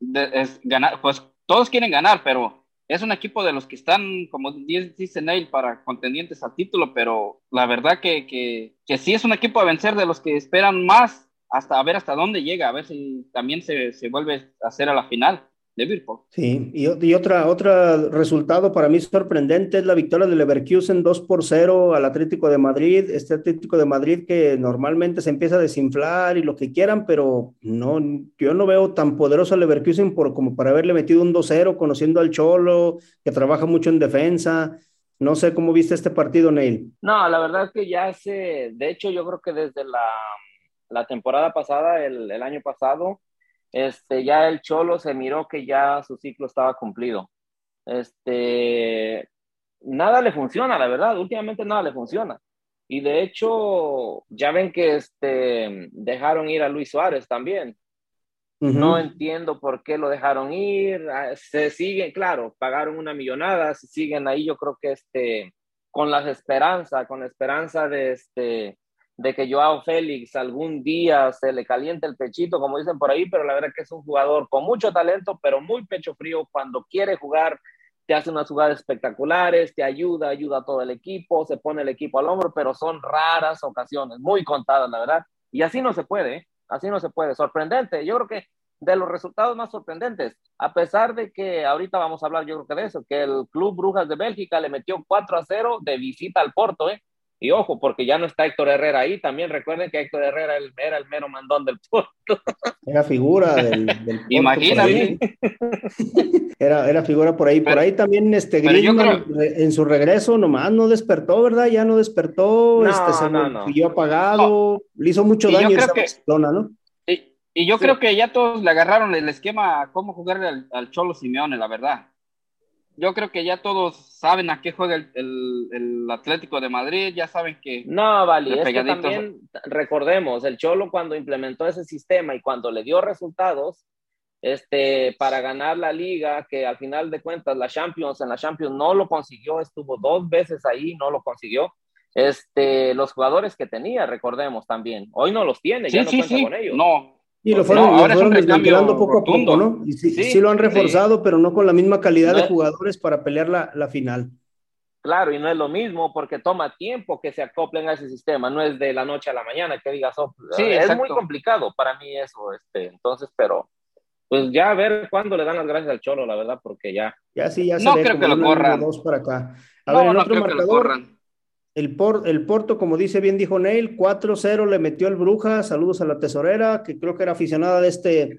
ganar, pues todos quieren ganar, pero es un equipo de los que están, como dice Neil, para contendientes al título, pero la verdad que, que, que, sí es un equipo a vencer de los que esperan más hasta a ver hasta dónde llega, a ver si también se, se vuelve a hacer a la final de Sí, y, y, otra, otro resultado para mí sorprendente es la victoria del Leverkusen 2 por 0 al Atlético de Madrid. Este Atlético de Madrid que normalmente se empieza a desinflar y lo que quieran, pero no, yo no veo tan poderoso al Leverkusen por, como para haberle metido un 2-0, conociendo al Cholo, que trabaja mucho en defensa. No sé cómo viste este partido, Neil. No, la verdad es que ya se, de hecho, yo creo que desde la, la temporada pasada, el, el año pasado, este, ya el Cholo se miró que ya su ciclo estaba cumplido. Este, nada le funciona, la verdad, últimamente nada le funciona. Y de hecho, ya ven que este, dejaron ir a Luis Suárez también. No entiendo por qué lo dejaron ir. Ah, se siguen, claro, pagaron una millonada, se siguen ahí, yo creo que este, con las esperanzas, con la esperanza de, este, de que Joao Félix algún día se le caliente el pechito, como dicen por ahí, pero la verdad que es un jugador con mucho talento, pero muy pecho frío cuando quiere jugar. Te hace unas jugadas espectaculares, te ayuda, ayuda a todo el equipo, se pone el equipo al hombro, pero son raras ocasiones, muy contadas, la verdad. Y así no se puede, ¿eh? así no se puede. Sorprendente. Yo creo que de los resultados más sorprendentes. A pesar de que ahorita vamos a hablar, yo creo que de eso, que el Club Brujas de Bélgica le metió 4 a 0 de visita al Porto, ¿eh? Y ojo, porque ya no está Héctor Herrera ahí. También recuerden que Héctor Herrera era el mero mandón del Porto. Era figura del, del Imagínate. <laughs> Era, era figura por ahí. por ahí también este Griezmann en su regreso nomás no despertó, ¿verdad? Ya no despertó, no, este, se no, no. siguió apagado, le hizo mucho Y daño esa que- Barcelona, ¿no? Y, y yo Sí. creo que ya todos le agarraron el esquema a cómo jugarle al, al Cholo Simeone, la verdad. Yo creo que ya todos saben a qué juega el, el- el Atlético de Madrid, ya saben que No, Vali, es que también recordemos, el Cholo cuando implementó ese sistema y cuando le dio resultados este, para ganar la liga, que al final de cuentas la Champions, en la Champions no lo consiguió, estuvo dos veces ahí, no lo consiguió. Este, los jugadores que tenía, recordemos también, hoy no los tiene, ya sí, no sí, cuenta sí, con ellos. no, Y lo No, fueron, ahora fueron desmantelando poco a poco. ¿no? Y sí, Sí, sí lo han sí. reforzado, pero no con la misma calidad de No. jugadores para pelear la, la final. Claro, y no es lo mismo porque toma tiempo que se acoplen a ese sistema, no es de la noche a la mañana que digas, oh, Sí, es exacto. muy complicado para mí eso, este, entonces, pero pues ya a ver cuándo le dan las gracias al Cholo, la verdad, porque ya, Ya sí, ya se No ve creo como que lo corran. dos para acá. A no, ver, el no otro creo que lo marcador, corran. El, Por- el Porto, como dice bien dijo Neil, 4-0 le metió el Bruja. Saludos a la tesorera, que creo que era aficionada de este, de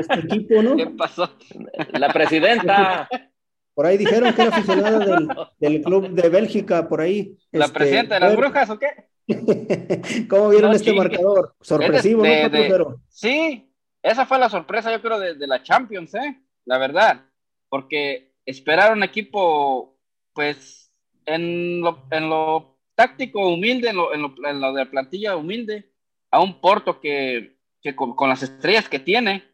este equipo, ¿no? ¿Qué pasó? la presidenta, Por ahí dijeron que era aficionada del, del club de Bélgica, por ahí. ¿La Este, presidenta de las brujas o qué? <laughs> ¿Cómo vieron No este marcador? Sorpresivo, de- ¿no? de- 4-0. Sí, esa fue la sorpresa, yo creo, de, de la Champions, ¿eh? La verdad, porque esperar un equipo, pues, en lo, en lo táctico humilde, en lo, en, lo, en lo de la plantilla humilde, a un Porto que, que con, con las estrellas que tiene,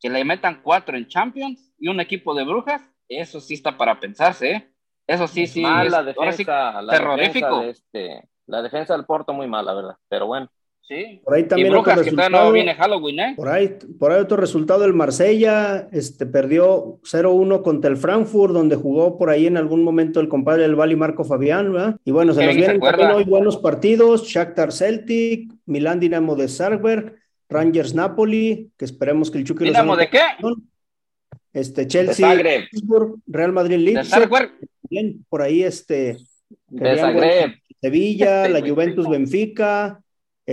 que le metan cuatro en Champions y un equipo de brujas, eso sí está para pensarse, ¿eh? Eso sí, sí. mal es- la sí, defensa, la terrorífico. defensa de este, la defensa del Porto muy mal, la verdad, pero bueno, sí. Por ahí Y también otro brujas que no resultado. viene Halloween, ¿eh? Por ahí, por ahí otro resultado, el Marsella este, perdió 0-1 contra el Frankfurt, donde jugó por ahí en algún momento el compadre del Bali, Marco Fabián, ¿verdad? Y bueno, se nos vienen hoy buenos partidos, Shakhtar Celtic, Milán Dinamo de Zagreb, Rangers Napoli, que esperemos que el Chucky ¿Dinamo de qué? Este, de Chelsea, Pittsburgh, Real Madrid, De Leipzig, bien, por ahí este, de Sevilla, <laughs> la Juventus Benfica,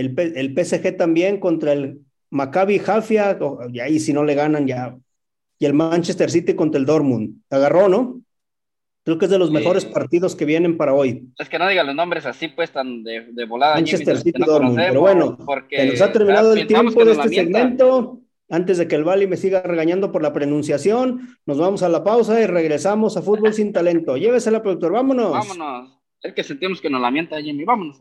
el, el PSG también contra el Maccabi o- y ahí si no le ganan ya. Y el Manchester City contra el Dortmund. Agarró, ¿no? Creo que es de los Sí. mejores partidos que vienen para hoy. Es que no digan los nombres así, pues, tan de, de volada. Manchester Jimmy, City, no Dortmund. Pero bueno, porque Se nos ha terminado el tiempo de este segmento. Antes de que el Bali me siga regañando por la pronunciación, nos vamos a la pausa y regresamos a Fútbol Sin Talento. Llévesela, productor, vámonos. Vámonos. Es que sentimos que nos la mienta Jimmy. Vámonos.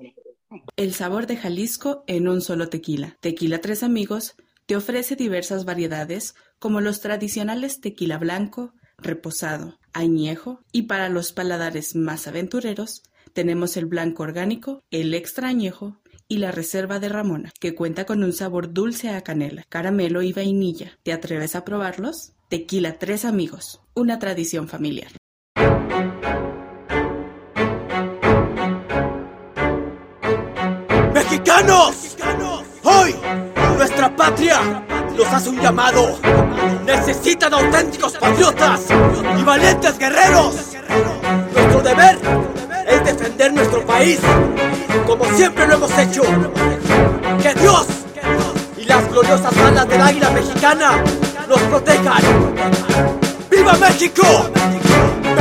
El sabor de Jalisco en un solo tequila. Tequila Tres Amigos te ofrece diversas variedades como los tradicionales tequila blanco, reposado, añejo y para los paladares más aventureros tenemos el blanco orgánico, el extra añejo y la reserva de Ramona, que cuenta con un sabor dulce a canela, caramelo y vainilla. ¿Te atreves a probarlos? Tequila Tres Amigos, una tradición familiar. ¡Mexicanos! Hoy, nuestra patria nos hace un llamado. Necesitan auténticos patriotas y valientes guerreros. Nuestro deber es defender nuestro país, como siempre lo hemos hecho. Que Dios y las gloriosas alas del águila mexicana nos protejan. ¡Viva México!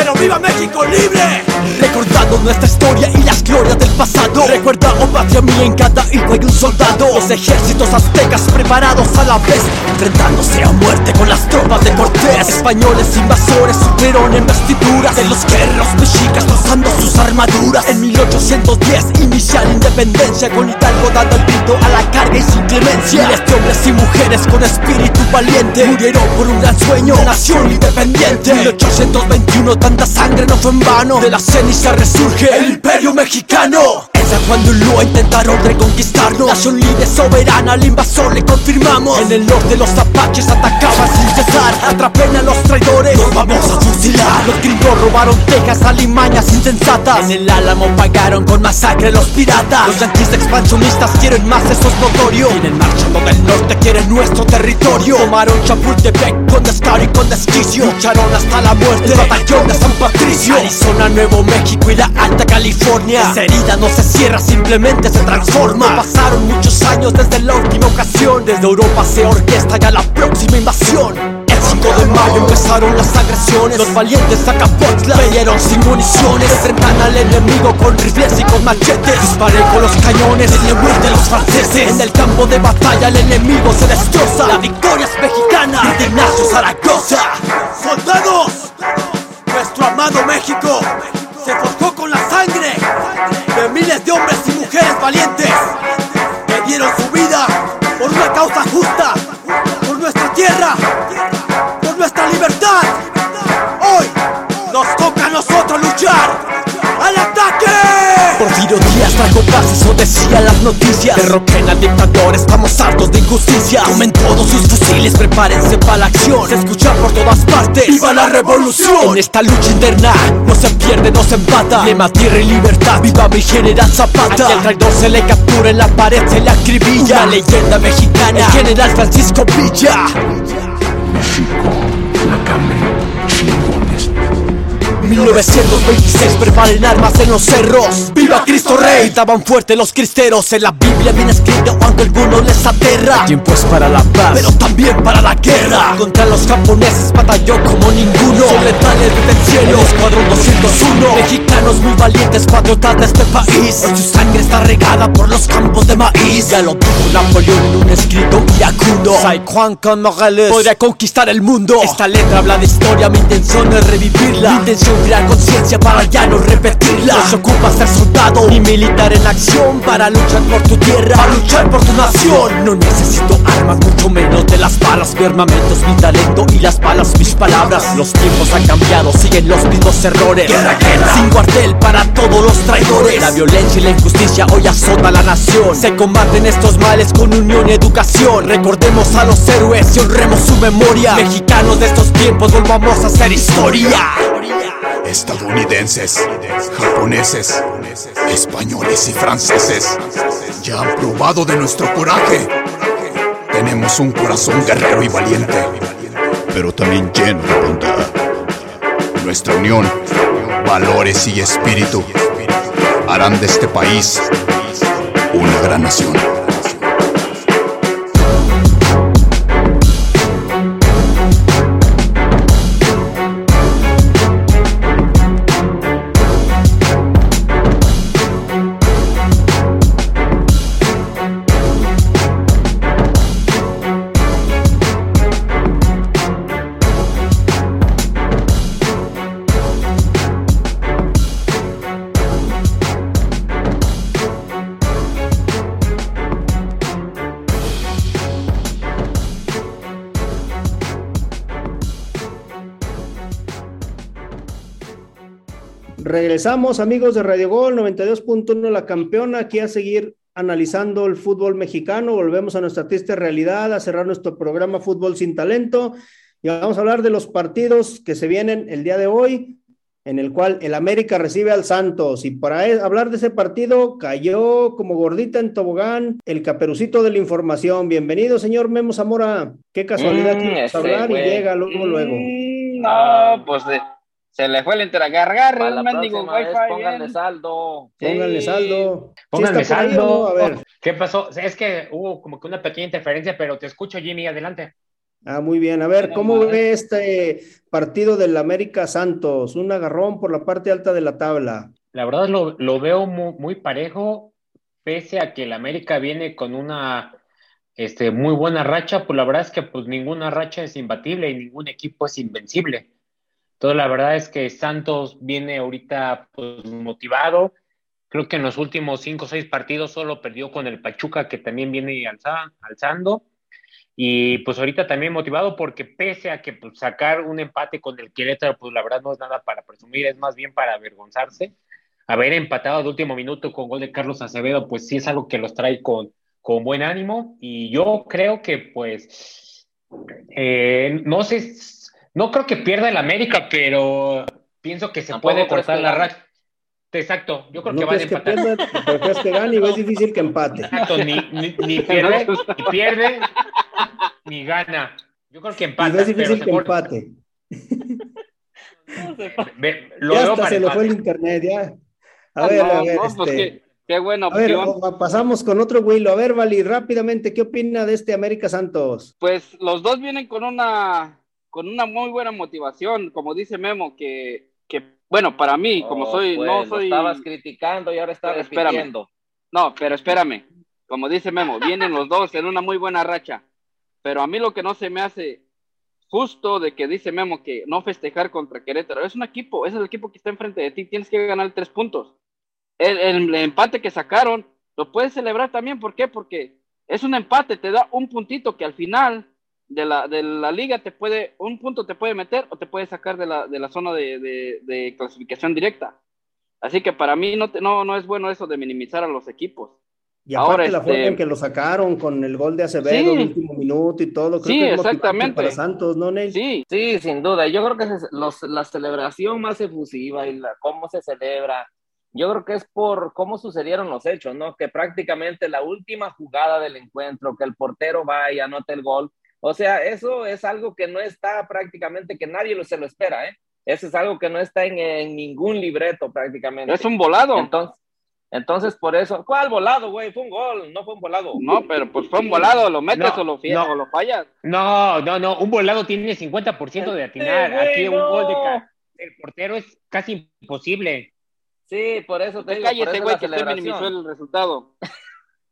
¡Pero viva México libre! Recordando nuestra historia y las glorias del pasado. Recuerda, oh patria mía, en cada hijo hay un soldado. Los ejércitos aztecas preparados a la vez. Enfrentándose a muerte con las tropas de Cortés. Españoles invasores sufrieron en vestiduras De los guerreros mexicas rozando sus armaduras. En 1810 inicia la independencia Con Hidalgo dando el grito a la carga y sin clemencia. Miles de hombres y mujeres con espíritu valiente Murieron por un gran sueño, nación independiente. 1821 tanta sangre no fue en vano De la ceniza resurge el imperio mexicano Juan de Ulúa intentaron reconquistarnos Nación libre, soberana, al invasor le confirmamos En el norte los apaches atacaban sin cesar Atrapen a los traidores, los vamos a fusilar Los gringos robaron Texas, alimañas insensatas. En el Álamo pagaron con masacre los piratas. Los yanquis expansionistas quieren más, eso es notorio. Vienen marchando del norte, quieren nuestro territorio. Tomaron Chapultepec con descaro y con desquicio. Lucharon hasta la muerte, el batallón de San Patricio. Arizona, Nuevo México y la Alta California. Esa herida no se cierra, simplemente se transforma. Pasaron muchos años desde la última ocasión. Desde Europa se orquesta ya la próxima invasión. El 5 de mayo empezaron las agresiones Los valientes Acapotla pelearon sin municiones Enfrentan al enemigo con rifles y con machetes Disparé con los cañones en el de los franceses En el campo de batalla el enemigo se destroza La victoria es mexicana de Ignacio Zaragoza ¡Soldados! Causa justa, trajo paz, eso decía las noticias. Derroquen al dictador, estamos hartos de injusticia. Tomen todos sus fusiles, prepárense para la acción. Se escucha por todas partes, ¡viva la revolución! En esta lucha interna, no se pierde, no se empata. Lema, tierra y libertad, viva mi general Zapata. Al traidor se le captura en la pared, se le acribilla. Una leyenda mexicana, el general Francisco Villa. México, la. 1926 preparen armas en los cerros ¡Viva Cristo Rey! Daban fuerte los cristeros En la Biblia viene escrito aunque algunos les aterra. Tiempo es para la paz Pero también para la guerra. Contra los japoneses batalló como ninguno. Son letales desde el cielo. Escuadrón 201 Mexicanos muy valientes patriotas de este país. Hoy su sangre está regada por los campos de maíz. Ya lo tuvo Napoleón en un escrito iracundo. Sai Juan con Morales Podría conquistar el mundo. Esta letra habla de historia Mi intención es revivirla. Mi intención crear conciencia para ya no repetirla. No se ocupa ser soldado ni militar en acción Para luchar por tu tierra, para luchar por tu nación. No necesito armas, mucho menos de las balas. Mi armamento es mi talento y las balas mis palabras. Los tiempos han cambiado, siguen los mismos errores. Guerra, guerra, sin cuartel para todos los traidores. La violencia y la injusticia hoy azota la nación. Se combaten estos males con unión y educación. Recordemos a los héroes y honremos su memoria. Mexicanos de estos tiempos volvamos a hacer historia. Estadounidenses, japoneses, españoles y franceses ya han probado de nuestro coraje. Tenemos un corazón guerrero y valiente, pero también lleno de bondad. Nuestra unión, valores y espíritu harán de este país una gran nación. Regresamos, amigos de Radio Gol 92.1 La Campeona, aquí a seguir analizando el fútbol mexicano. Volvemos a nuestra triste realidad, a cerrar nuestro programa Fútbol sin Talento y vamos a hablar de los partidos que se vienen el día de hoy, en el cual el América recibe al Santos. Y para e- hablar de ese partido, cayó como gordita en tobogán el caperucito de la información. Bienvenido, señor Memo Zamora. Qué casualidad Mm, que ese hablar y llega luego, luego. Mm, No, pues de- se le fue el intercargar el mendigo wifi. pónganle bien. saldo. Pónganle Sí. saldo. ¿Sí Pónganme está por ahí o saldo. A ver. ¿Qué pasó? Es que hubo como que una pequeña interferencia, pero te escucho, Jimmy, adelante. Ah, muy bien. A ver, ¿cómo ve este partido del América Santos? Un agarrón por la parte alta de la tabla. La verdad lo, lo veo muy, muy parejo, pese a que el América viene con una este, muy buena racha, pues la verdad es que pues ninguna racha es imbatible y ningún equipo es invencible. Entonces la verdad es que Santos viene ahorita pues motivado. Creo que en los últimos cinco o seis partidos solo perdió con el Pachuca, que también viene alza- alzando. Y pues ahorita también motivado porque pese a que pues, sacar un empate con el Querétaro, pues la verdad no es nada para presumir, es más bien para avergonzarse. Haber empatado de último minuto con gol de Carlos Acevedo, pues sí es algo que los trae con, con buen ánimo. Y yo creo que pues, eh, no sé, no creo que pierda el América, pero pienso que se Tampoco puede cortar la racha. Exacto, yo creo No que van a que empatar. pierda, pero crees que gane y es difícil que empate. Exacto, ni, ni, ni <laughs> pierde, ni pierde, ni gana. Yo creo que Y empata. no es difícil que empate. <laughs> Lo ya hasta se le fue el internet, ya. A Ah, ver, no, a ver, no, pues este, qué, qué buena a ver, opción. pasamos con otro Willo. A ver, Vali, rápidamente, ¿qué opina de este América Santos? Pues los dos vienen con una, con una muy buena motivación, como dice Memo, que, que bueno, para mí, como Oh, soy, pues, no lo soy, estabas criticando y ahora estás repitiendo. no, pero espérame, como dice Memo, vienen los dos en una muy buena racha, pero a mí lo que no se me hace justo de que dice Memo que no festejar contra Querétaro, es un equipo, es el equipo que está enfrente de ti, tienes que ganar tres puntos. El, el empate que sacaron, lo puedes celebrar también, ¿por qué? Porque es un empate, te da un puntito que al final de la, de la liga te puede, un punto te puede meter o te puede sacar de la, de la zona de, de- de clasificación directa. Así que para mí no, te- no, no es bueno eso de minimizar a los equipos. Y aparte Ahora, la este- forma en que lo sacaron con el gol de Acevedo Sí. en el último minuto y todo, creo Sí, que es exactamente. para Santos, ¿no, Ney? Sí, Sí, sin duda. Yo creo que es los- la celebración más efusiva y la, cómo se celebra, yo creo que es por cómo sucedieron los hechos, ¿no? Que prácticamente la última jugada del encuentro, que el portero va y anota el gol. O sea, eso es algo que no está prácticamente, que nadie lo, se lo espera, ¿eh? Eso es algo que no está en, en ningún libreto prácticamente. es un volado. Entonces, entonces, por eso, ¿cuál volado, güey? Fue un gol, no fue un volado. No, pero pues fue un volado, lo metes No, o, lo no. o lo fallas. No, no, no. Un volado tiene 50% de atinar. güey, Aquí un gol de ca- el portero es casi imposible. Sí, por eso te De digo, por cállate, eso güey, la que usted minimizó el resultado.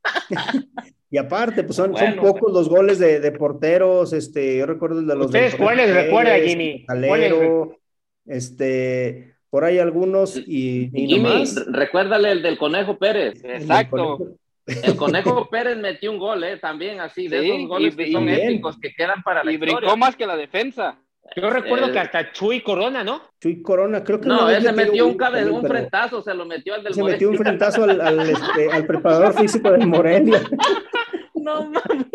<laughs> Y aparte, pues son, Bueno, son pocos los goles de, de porteros, este, yo recuerdo el de los ¿Ustedes cuáles Vélez, Jimmy? Calero, este, por ahí algunos y, y Jimmy, nomás. r- recuérdale el del Conejo Pérez. Exacto. El Conejo Pérez metió un gol, ¿eh? También así, de Sí, esos goles y- que y son bien. épicos, que quedan para la Y historia. brincó más que la defensa. Yo recuerdo Eh, que hasta Chuy Corona, ¿no? Chuy Corona, creo que No, vez ese metió un, gol cabe- también, un pero frentazo, se lo metió al del Se metió un frentazo al, al, este, al preparador físico del Morelia. <laughs> No, <laughs> mames.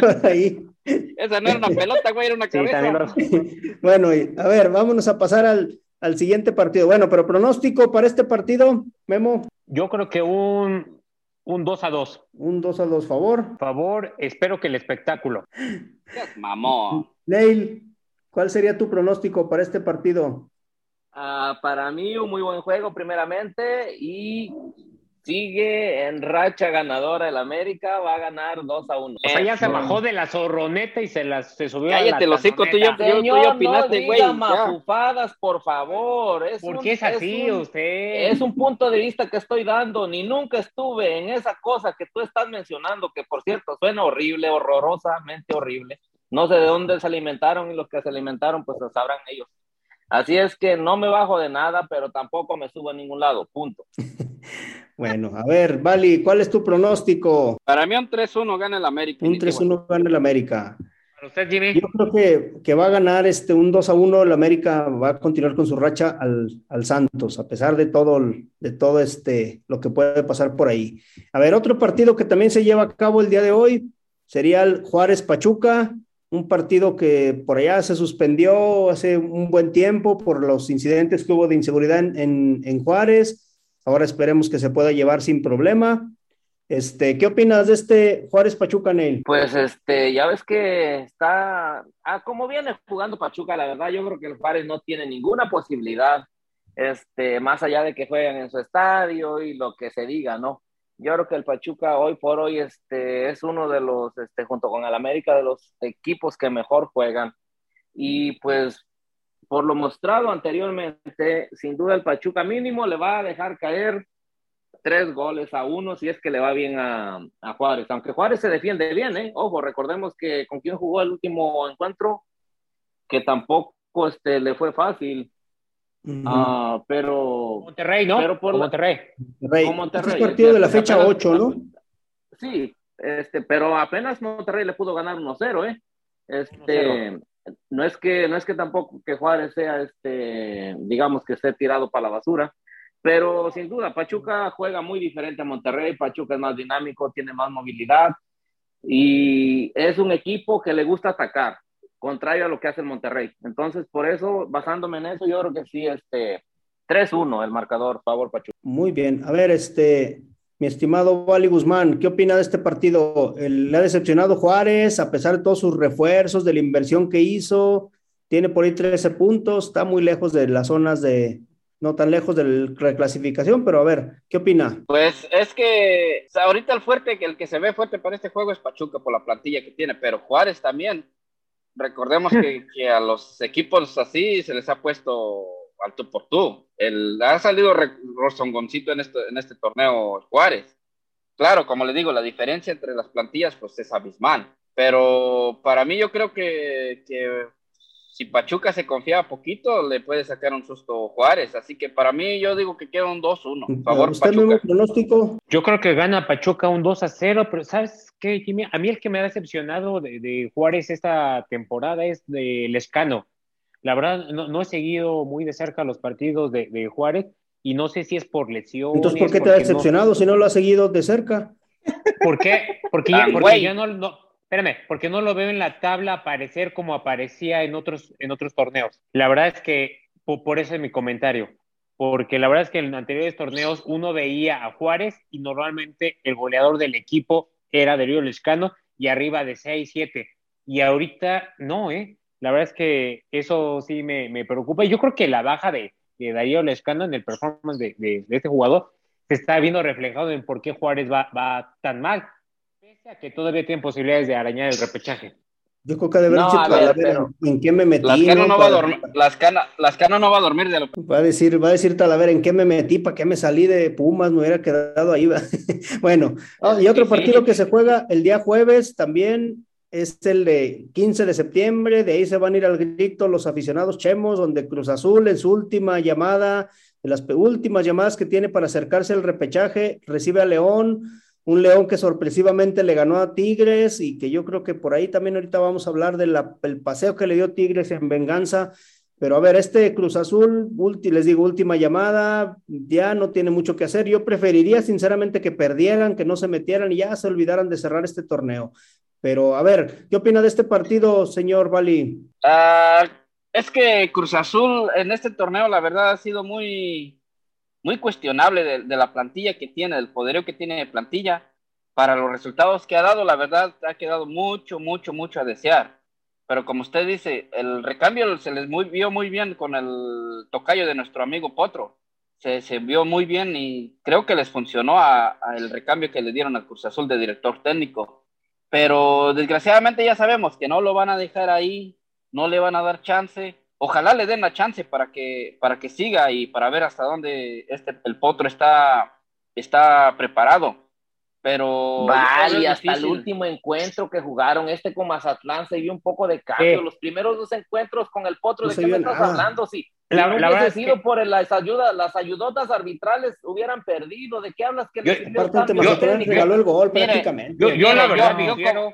por ahí. Esa no era una pelota, güey, era una Sí, cabeza. también lo- <laughs> Bueno, y, a ver, vámonos a pasar al, al siguiente partido. Bueno, pero pronóstico para este partido, Memo, Yo creo que un, un 2 a 2. un 2 a 2 favor. Favor, espero que el espectáculo. Mamón. Neil, ¿cuál sería tu pronóstico para este partido? Ah, para mí, un muy buen juego, primeramente, y sigue en racha ganadora el América, va a ganar 2 a 1. O sea, ya se bajó de la zorroneta y se, las, se subió Cállate, a la el hocico tanoneta. tuyo. Yo- tú ya opinaste, no güey, diga ya. mafufadas, por favor. Es ¿Por un- qué es así un- usted? Es un punto de vista que estoy dando, ni nunca estuve en esa cosa que tú estás mencionando, que por cierto suena horrible, horrorosamente horrible. No sé de dónde se alimentaron y los que se alimentaron, pues lo sabrán ellos. Así es que no me bajo de nada, pero tampoco me subo a ningún lado, punto. <laughs> Bueno, a ver, Vali, ¿cuál es tu pronóstico? Para mí un 3-1 gana el América. Un 3-1 gana el América. Para usted, Jimmy. Yo creo que, que va a ganar este un 2 a 1, el América va a continuar con su racha al, al Santos, a pesar de todo, de todo este, lo que puede pasar por ahí. A ver, otro partido que también se lleva a cabo el día de hoy sería el Juárez Pachuca, un partido que por allá se suspendió hace un buen tiempo por los incidentes que hubo de inseguridad en, en, en Juárez. Ahora esperemos que se pueda llevar sin problema. Este, ¿qué opinas de este Juárez Pachuca, Neil? Pues este, ya ves que está, ah, como viene jugando Pachuca, la verdad, yo creo que el Juárez no tiene ninguna posibilidad, este, más allá de que jueguen en su estadio y lo que se diga, ¿no? Yo creo que el Pachuca hoy por hoy, este, es uno de los, este, junto con el América, de los equipos que mejor juegan. Y pues, por lo mostrado anteriormente, sin duda el Pachuca mínimo le va a dejar caer tres goles a uno si es que le va bien a, a Juárez. Aunque Juárez se defiende bien, ¿eh? Ojo, recordemos que con quien jugó el último encuentro, que tampoco este, le fue fácil. Ah, pero, Monterrey, ¿no? pero por Monterrey. Monterrey. con Monterrey, Este es partido de la es fecha apenas- 8, ¿no? Sí, este, pero apenas Monterrey le pudo ganar 1-0, ¿eh? Este, no es que no es que tampoco que Juárez sea este, digamos que esté tirado para la basura, pero sin duda Pachuca juega muy diferente a Monterrey, Pachuca es más dinámico, tiene más movilidad y es un equipo que le gusta atacar. contrario a lo que hace Monterrey. Entonces, por eso, basándome en eso, yo creo que sí, este, 3-1 el marcador, favor Pachuca. Muy bien. A ver, este, estimado Wally Guzmán, ¿qué opina de este partido? ¿Le ha decepcionado Juárez a pesar de todos sus refuerzos, de la inversión que hizo? Tiene por ahí 13 puntos, está muy lejos de las zonas de, no tan lejos de la reclasificación, pero a ver, ¿qué opina? Pues es que ahorita el fuerte, el que se ve fuerte para este juego es Pachuca por la plantilla que tiene, pero Juárez también. Recordemos que a los equipos así se les ha puesto alto por tú. El, ha salido Rosongoncito en este, en este torneo Juárez. Claro, como le digo, la diferencia entre las plantillas pues es abismal. Pero para mí yo creo que, que si Pachuca se confía poquito, le puede sacar un susto Juárez. Así que para mí yo digo que queda un 2-1. Favor, Pachuca. pronóstico? Yo creo que gana Pachuca un 2-0, pero ¿sabes qué, A mí el que me ha decepcionado de, de Juárez esta temporada es de Lescano. La verdad, no, he seguido muy de cerca los partidos de, Juárez y no sé si es por lesión. Entonces, ¿por qué te ha decepcionado si no lo has seguido de cerca? ¿Por qué? Porque, ya, porque no, no, espérame, porque no lo veo en la tabla aparecer como aparecía en otros, en otros torneos. La verdad es que por, eso es mi comentario. Porque la verdad es que en anteriores torneos uno veía a Juárez y normalmente el goleador del equipo era Río Lescano y arriba de 6, 7. Y ahorita no, ¿eh? La verdad es que eso sí me, me preocupa. Y yo creo que la baja de, de Darío Lescano en el performance de, de, este jugador se está viendo reflejado en por qué Juárez va, va tan mal, pese a que todavía tiene posibilidades de arañar el repechaje. Yo creo que de no, Talavera en qué me metí. Lascano no, va a dormir, Lascano, no va a dormir de lo Va a decir, va a decir Talavera en qué me metí, para qué me salí de Pumas, me hubiera quedado ahí. <laughs> bueno, y otro partido que se juega el día jueves también es el de 15 de septiembre, de ahí se van a ir al grito los aficionados chemos, donde Cruz Azul en su última llamada, de las últimas llamadas que tiene para acercarse al repechaje, recibe a León, un León que sorpresivamente le ganó a Tigres y que yo creo que por ahí también ahorita vamos a hablar del paseo que le dio Tigres en venganza. Pero a ver, este Cruz Azul, les digo, última llamada, ya no tiene mucho que hacer. Yo preferiría sinceramente que perdieran, que no se metieran y ya se olvidaran de cerrar este torneo. Pero a ver, ¿qué opina de este partido, señor Bali? Ah, es que Cruz Azul en este torneo, la verdad, ha sido muy, muy cuestionable de, la plantilla que tiene, del poderío que tiene de plantilla. Para los resultados que ha dado, la verdad, ha quedado mucho, mucho, mucho a desear. Pero como usted dice, el recambio se les muy, vio muy bien con el tocayo de nuestro amigo Potro. Se, se vio muy bien y creo que les funcionó a, el recambio que le dieron al Cruz Azul de director técnico pero desgraciadamente ya sabemos que no lo van a dejar ahí, no le van a dar chance. Ojalá le den la chance para que, para que siga y para ver hasta dónde este, el potro está, está preparado. Pero vale, hasta el último encuentro que jugaron este con Mazatlán se vio un poco de cambio. Los primeros dos encuentros con el potro, ¿de qué me estás hablando? Sí, la, no hubiese sido por las ayudas, las ayudotas arbitrales hubieran perdido. ¿De qué hablas? Que yo, yo, regaló el gol prácticamente. Yo, la verdad,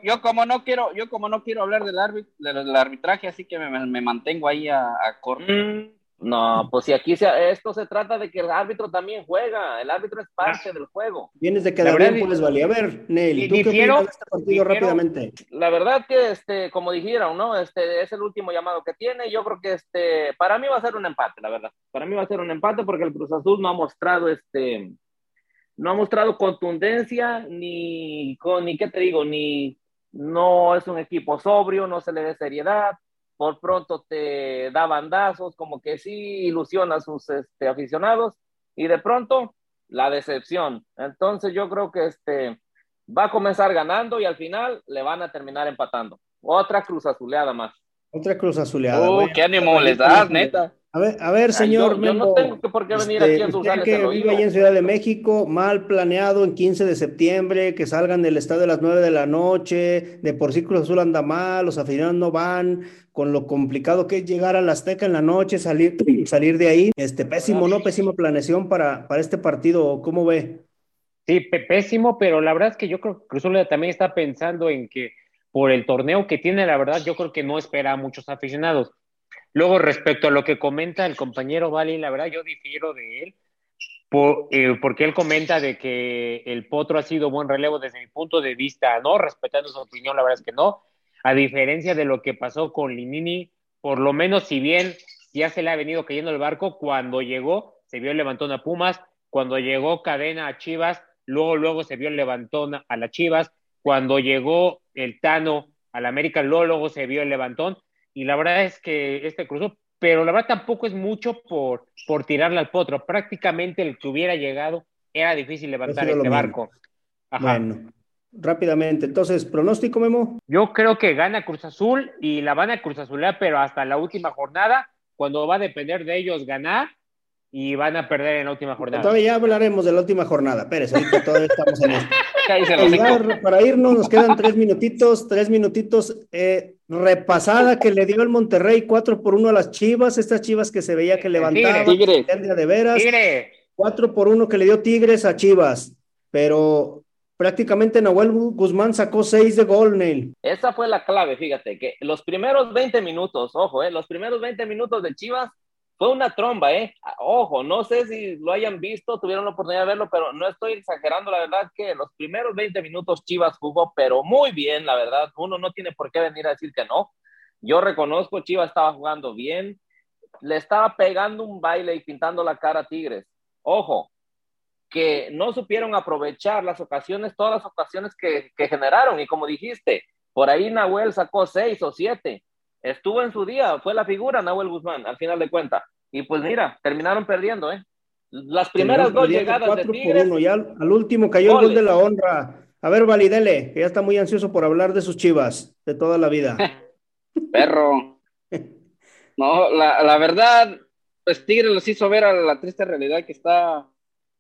yo, como, no quiero, yo como no quiero hablar del, del arbitraje, así que me, me mantengo ahí a, a corto. Mm. No, pues si aquí se, esto se trata de que el árbitro también juega, el árbitro es parte ah. del juego. Vienes de quedar bien, pues valía. A ver, Nelly, ¿tú qué opinas de este partido rápidamente? La verdad que, este, como dijeron, ¿no? Este es el último llamado que tiene. Yo creo que este, para mí va a ser un empate, la verdad. Para mí va a ser un empate porque el Cruz Azul no ha mostrado este, no ha mostrado contundencia ni, con, ni qué te digo, ni no es un equipo sobrio, no se le dé seriedad por pronto te da bandazos, como que sí ilusiona a sus este, aficionados, y de pronto la decepción. Entonces yo creo que este, va a comenzar ganando y al final le van a terminar empatando. Otra cruz azuleada más. Otra cruz azuleada. Uy, qué ánimo les das, neta. A ver, a ver, señor. yo, no tengo por qué venir aquí a este, usted que vive ahí en Ciudad de México, mal planeado en 15 de septiembre, que salgan del estadio a las 9 de la noche, de por sí Cruz Azul anda mal, los aficionados no van, con lo complicado que es llegar a la Azteca en la noche, salir, <clears throat> salir de ahí. Este, pésimo, ¿no? Pésima planeación para, para este partido, ¿cómo ve? Sí, pésimo, pero la verdad es que yo creo que Cruz Azul también está pensando en que por el torneo que tiene, la verdad, yo creo que no espera a muchos aficionados Luego, respecto a lo que comenta el compañero Vali, la verdad yo difiero de él, eh, porque él comenta de que el Potro ha sido buen relevo desde mi punto de vista, no respetando su opinión, la verdad es que no. A diferencia de lo que pasó con Linini, por lo menos si bien ya se le ha venido cayendo el barco, cuando llegó se vio el levantón a Pumas, cuando llegó Cadena a Chivas, luego, luego se vio el levantón a las Chivas, cuando llegó el Tano al América, luego, luego se vio el levantón, y la verdad es que este cruzó, pero la verdad tampoco es mucho por, por tirarle al potro, prácticamente el que hubiera llegado era difícil levantar este barco. Bueno, rápidamente, entonces, pronóstico, Memo. Yo creo que gana Cruz Azul y la van a Cruz Azulear, pero hasta la última jornada, cuando va a depender de ellos ganar, y van a perder en la última jornada. Todavía ya hablaremos de la última jornada. Pérez, ahorita todavía estamos en <laughs> esto. para irnos, nos quedan tres minutitos, tres minutitos. Eh, repasada que le dio el Monterrey 4 por 1 a las Chivas, estas Chivas que se veía que levantaban tigre, de veras. Tigre. 4 por 1 que le dio Tigres a Chivas, pero prácticamente Nahuel Guzmán sacó 6 de gol, Neil. Esa fue la clave, fíjate, que los primeros 20 minutos, ojo, eh, los primeros 20 minutos de Chivas fue una tromba, ¿eh? Ojo, no sé si lo hayan visto, tuvieron la oportunidad de verlo, pero no estoy exagerando, la verdad que los primeros 20 minutos Chivas jugó, pero muy bien, la verdad, uno no tiene por qué venir a decir que no. Yo reconozco, Chivas estaba jugando bien, le estaba pegando un baile y pintando la cara a Tigres. Ojo, que no supieron aprovechar las ocasiones, todas las ocasiones que, que generaron, y como dijiste, por ahí Nahuel sacó seis o siete estuvo en su día, fue la figura Nahuel Guzmán, al final de cuentas. Y pues mira, terminaron perdiendo, ¿eh? Las primeras dos llegadas de Tigres. y al, último cayó el gol de la honra. A ver, Validele, que ya está muy ansioso por hablar de sus chivas de toda la vida. <laughs> Perro. No, la, la verdad, pues Tigres los hizo ver a la triste realidad que está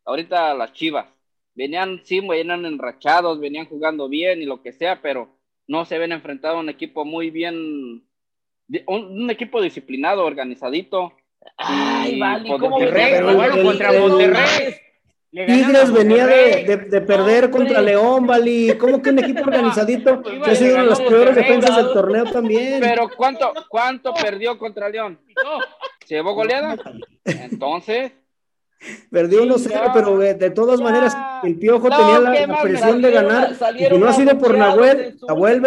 ahorita las chivas. Venían, sí, venían enrachados, venían jugando bien y lo que sea, pero no se ven enfrentado a un equipo muy bien un, equipo disciplinado, organizadito. Ay, vale, ¿cómo contra Monterrey? Tigres venía de, de, perder contra León, Vali. ¿Cómo que un equipo <laughs> organizadito que ha sido una de las peores defensas del torneo también? Pero ¿cuánto, cuánto perdió contra León? ¿Se llevó goleada? Entonces, Perdió 1-0, pero de, todas maneras el Piojo tenía la, presión de ganar. Y no ha sido por Nahuel, Nahuel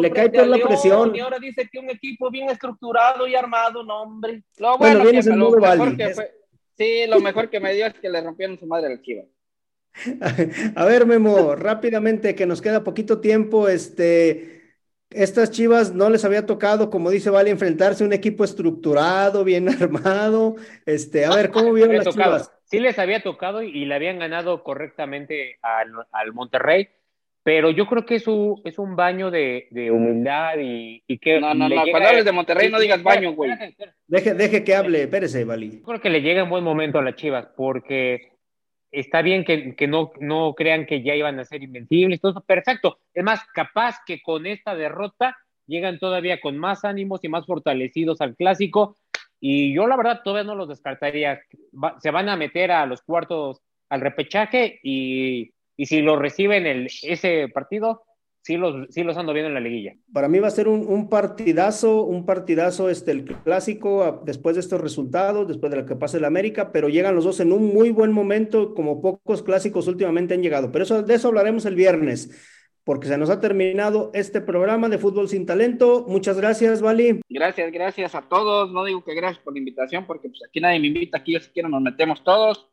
le cae toda la presión. Y ahora dice que un equipo bien estructurado y armado, no, hombre. Lo bueno, bueno que, lo mejor que fue, sí, lo mejor que me dio es que le rompieron su madre al Chiva. <laughs> A ver, Memo, rápidamente, que nos queda poquito tiempo, este estas Chivas no les había tocado, como dice Vale, enfrentarse a un equipo estructurado, bien <laughs> armado. Este, a ver, ¿cómo vieron las Chivas? Sí les había tocado y, le habían ganado correctamente al, Monterrey, pero yo creo que es un, es un baño de, humildad y, que... No, no, no, cuando hables de Monterrey no digas baño, güey. Deje, deje que hable, espérese, Vali. Yo creo que le llega en buen momento a las Chivas, porque está bien que, no, crean que ya iban a ser invencibles, todo perfecto. Es más, capaz que con esta derrota llegan todavía con más ánimos y más fortalecidos al clásico. Y yo la verdad todavía no los descartaría. se van a meter a los cuartos al repechaje y, y si lo reciben el, ese partido, sí los, sí los ando viendo en la liguilla. Para mí va a ser un, partidazo, un partidazo este, el clásico después de estos resultados, después de lo que pase el América, pero llegan los dos en un muy buen momento, como pocos clásicos últimamente han llegado. Pero eso, de eso hablaremos el viernes, porque se nos ha terminado este programa de Fútbol Sin Talento. Muchas gracias, Vali. Gracias, gracias a todos. No digo que gracias por la invitación, porque pues aquí nadie me invita, aquí yo si quiero nos metemos todos.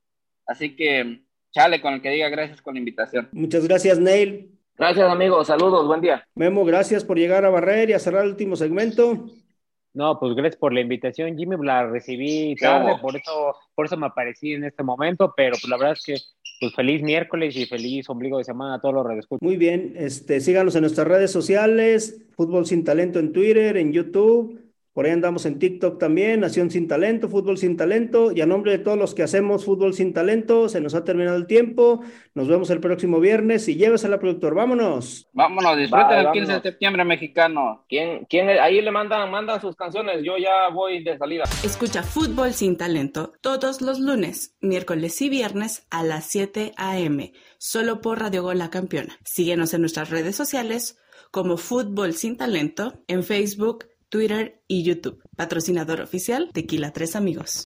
Así que chale con el que diga gracias con la invitación. Muchas gracias, Neil. Gracias, amigos. Saludos. Buen día. Memo, gracias por llegar a Barrer y a cerrar el último segmento. No, pues gracias por la invitación, Jimmy. La recibí tarde, por eso, por eso me aparecí en este momento, pero pues la verdad es que pues feliz miércoles y feliz ombligo de semana a todos los redescuchos. Muy bien, este, síganos en nuestras redes sociales, Fútbol Sin Talento en Twitter, en YouTube por ahí andamos en TikTok también, Nación Sin Talento, Fútbol Sin Talento. Y a nombre de todos los que hacemos Fútbol Sin Talento, se nos ha terminado el tiempo. Nos vemos el próximo viernes y llévesela, productor. Vámonos. Vámonos, disfruten el 15 de septiembre mexicano. ¿Quién, quién, ahí le mandan, mandan sus canciones. Yo ya voy de salida. Escucha Fútbol Sin Talento todos los lunes, miércoles y viernes a las 7 a.m. Solo por Radio Gol La Campeona. Síguenos en nuestras redes sociales como Fútbol Sin Talento en Facebook, Twitter y YouTube. Patrocinador oficial Tequila Tres Amigos.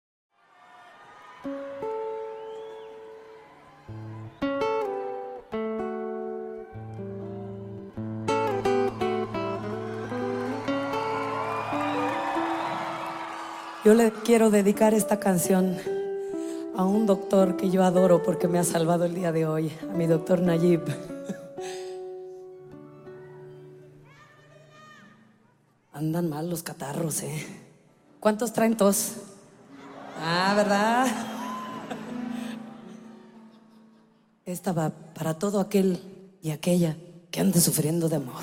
Yo le quiero dedicar esta canción a un doctor que yo adoro porque me ha salvado el día de hoy, a mi doctor Nayib. Andan mal los catarros, ¿eh? ¿Cuántos traen tos? Ah, ¿verdad? Esta va para todo aquel y aquella que ande sufriendo de amor.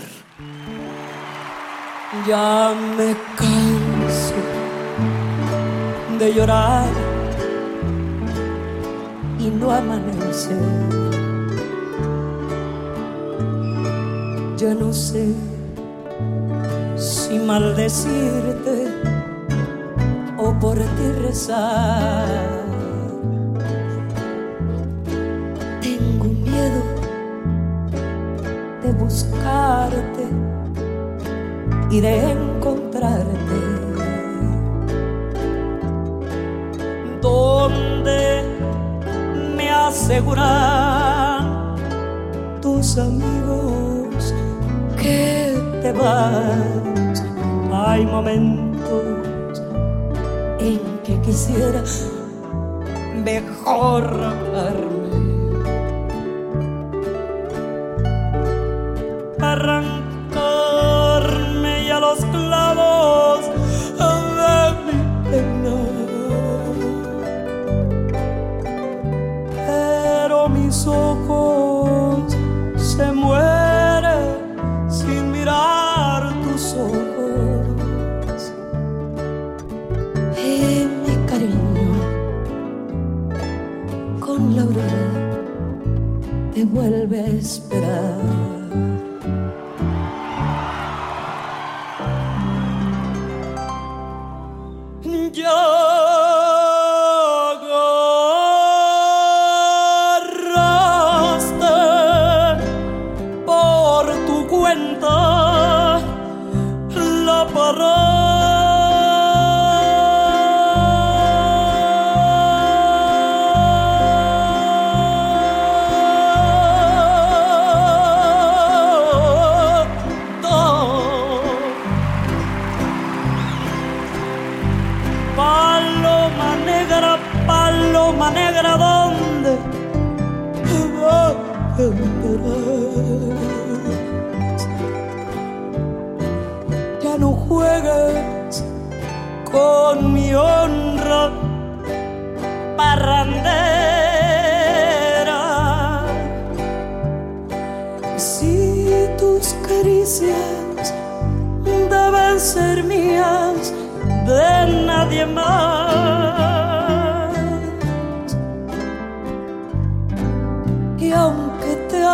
Ya me canso de llorar y no amanece. Ya no sé si maldecirte o por ti rezar. Tengo miedo de buscarte y de encontrarte donde me aseguran tus amigos que te vas. Hay momentos en que quisiera mejor hablarme. Arrancarme ya los clavos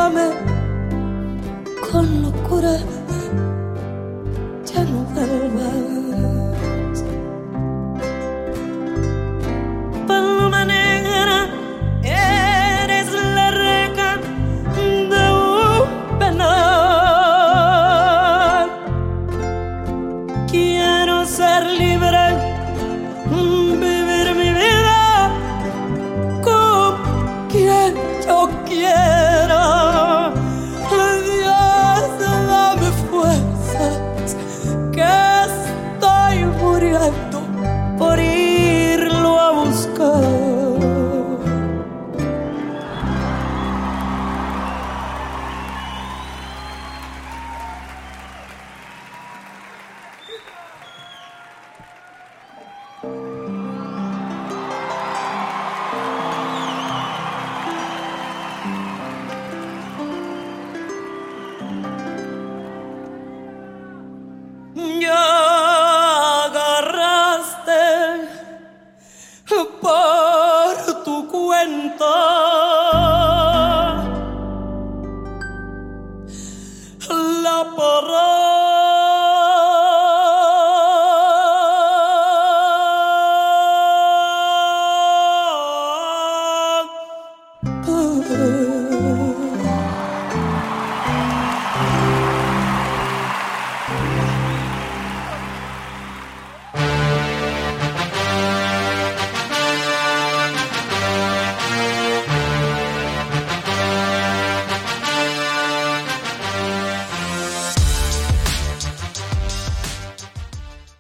雨この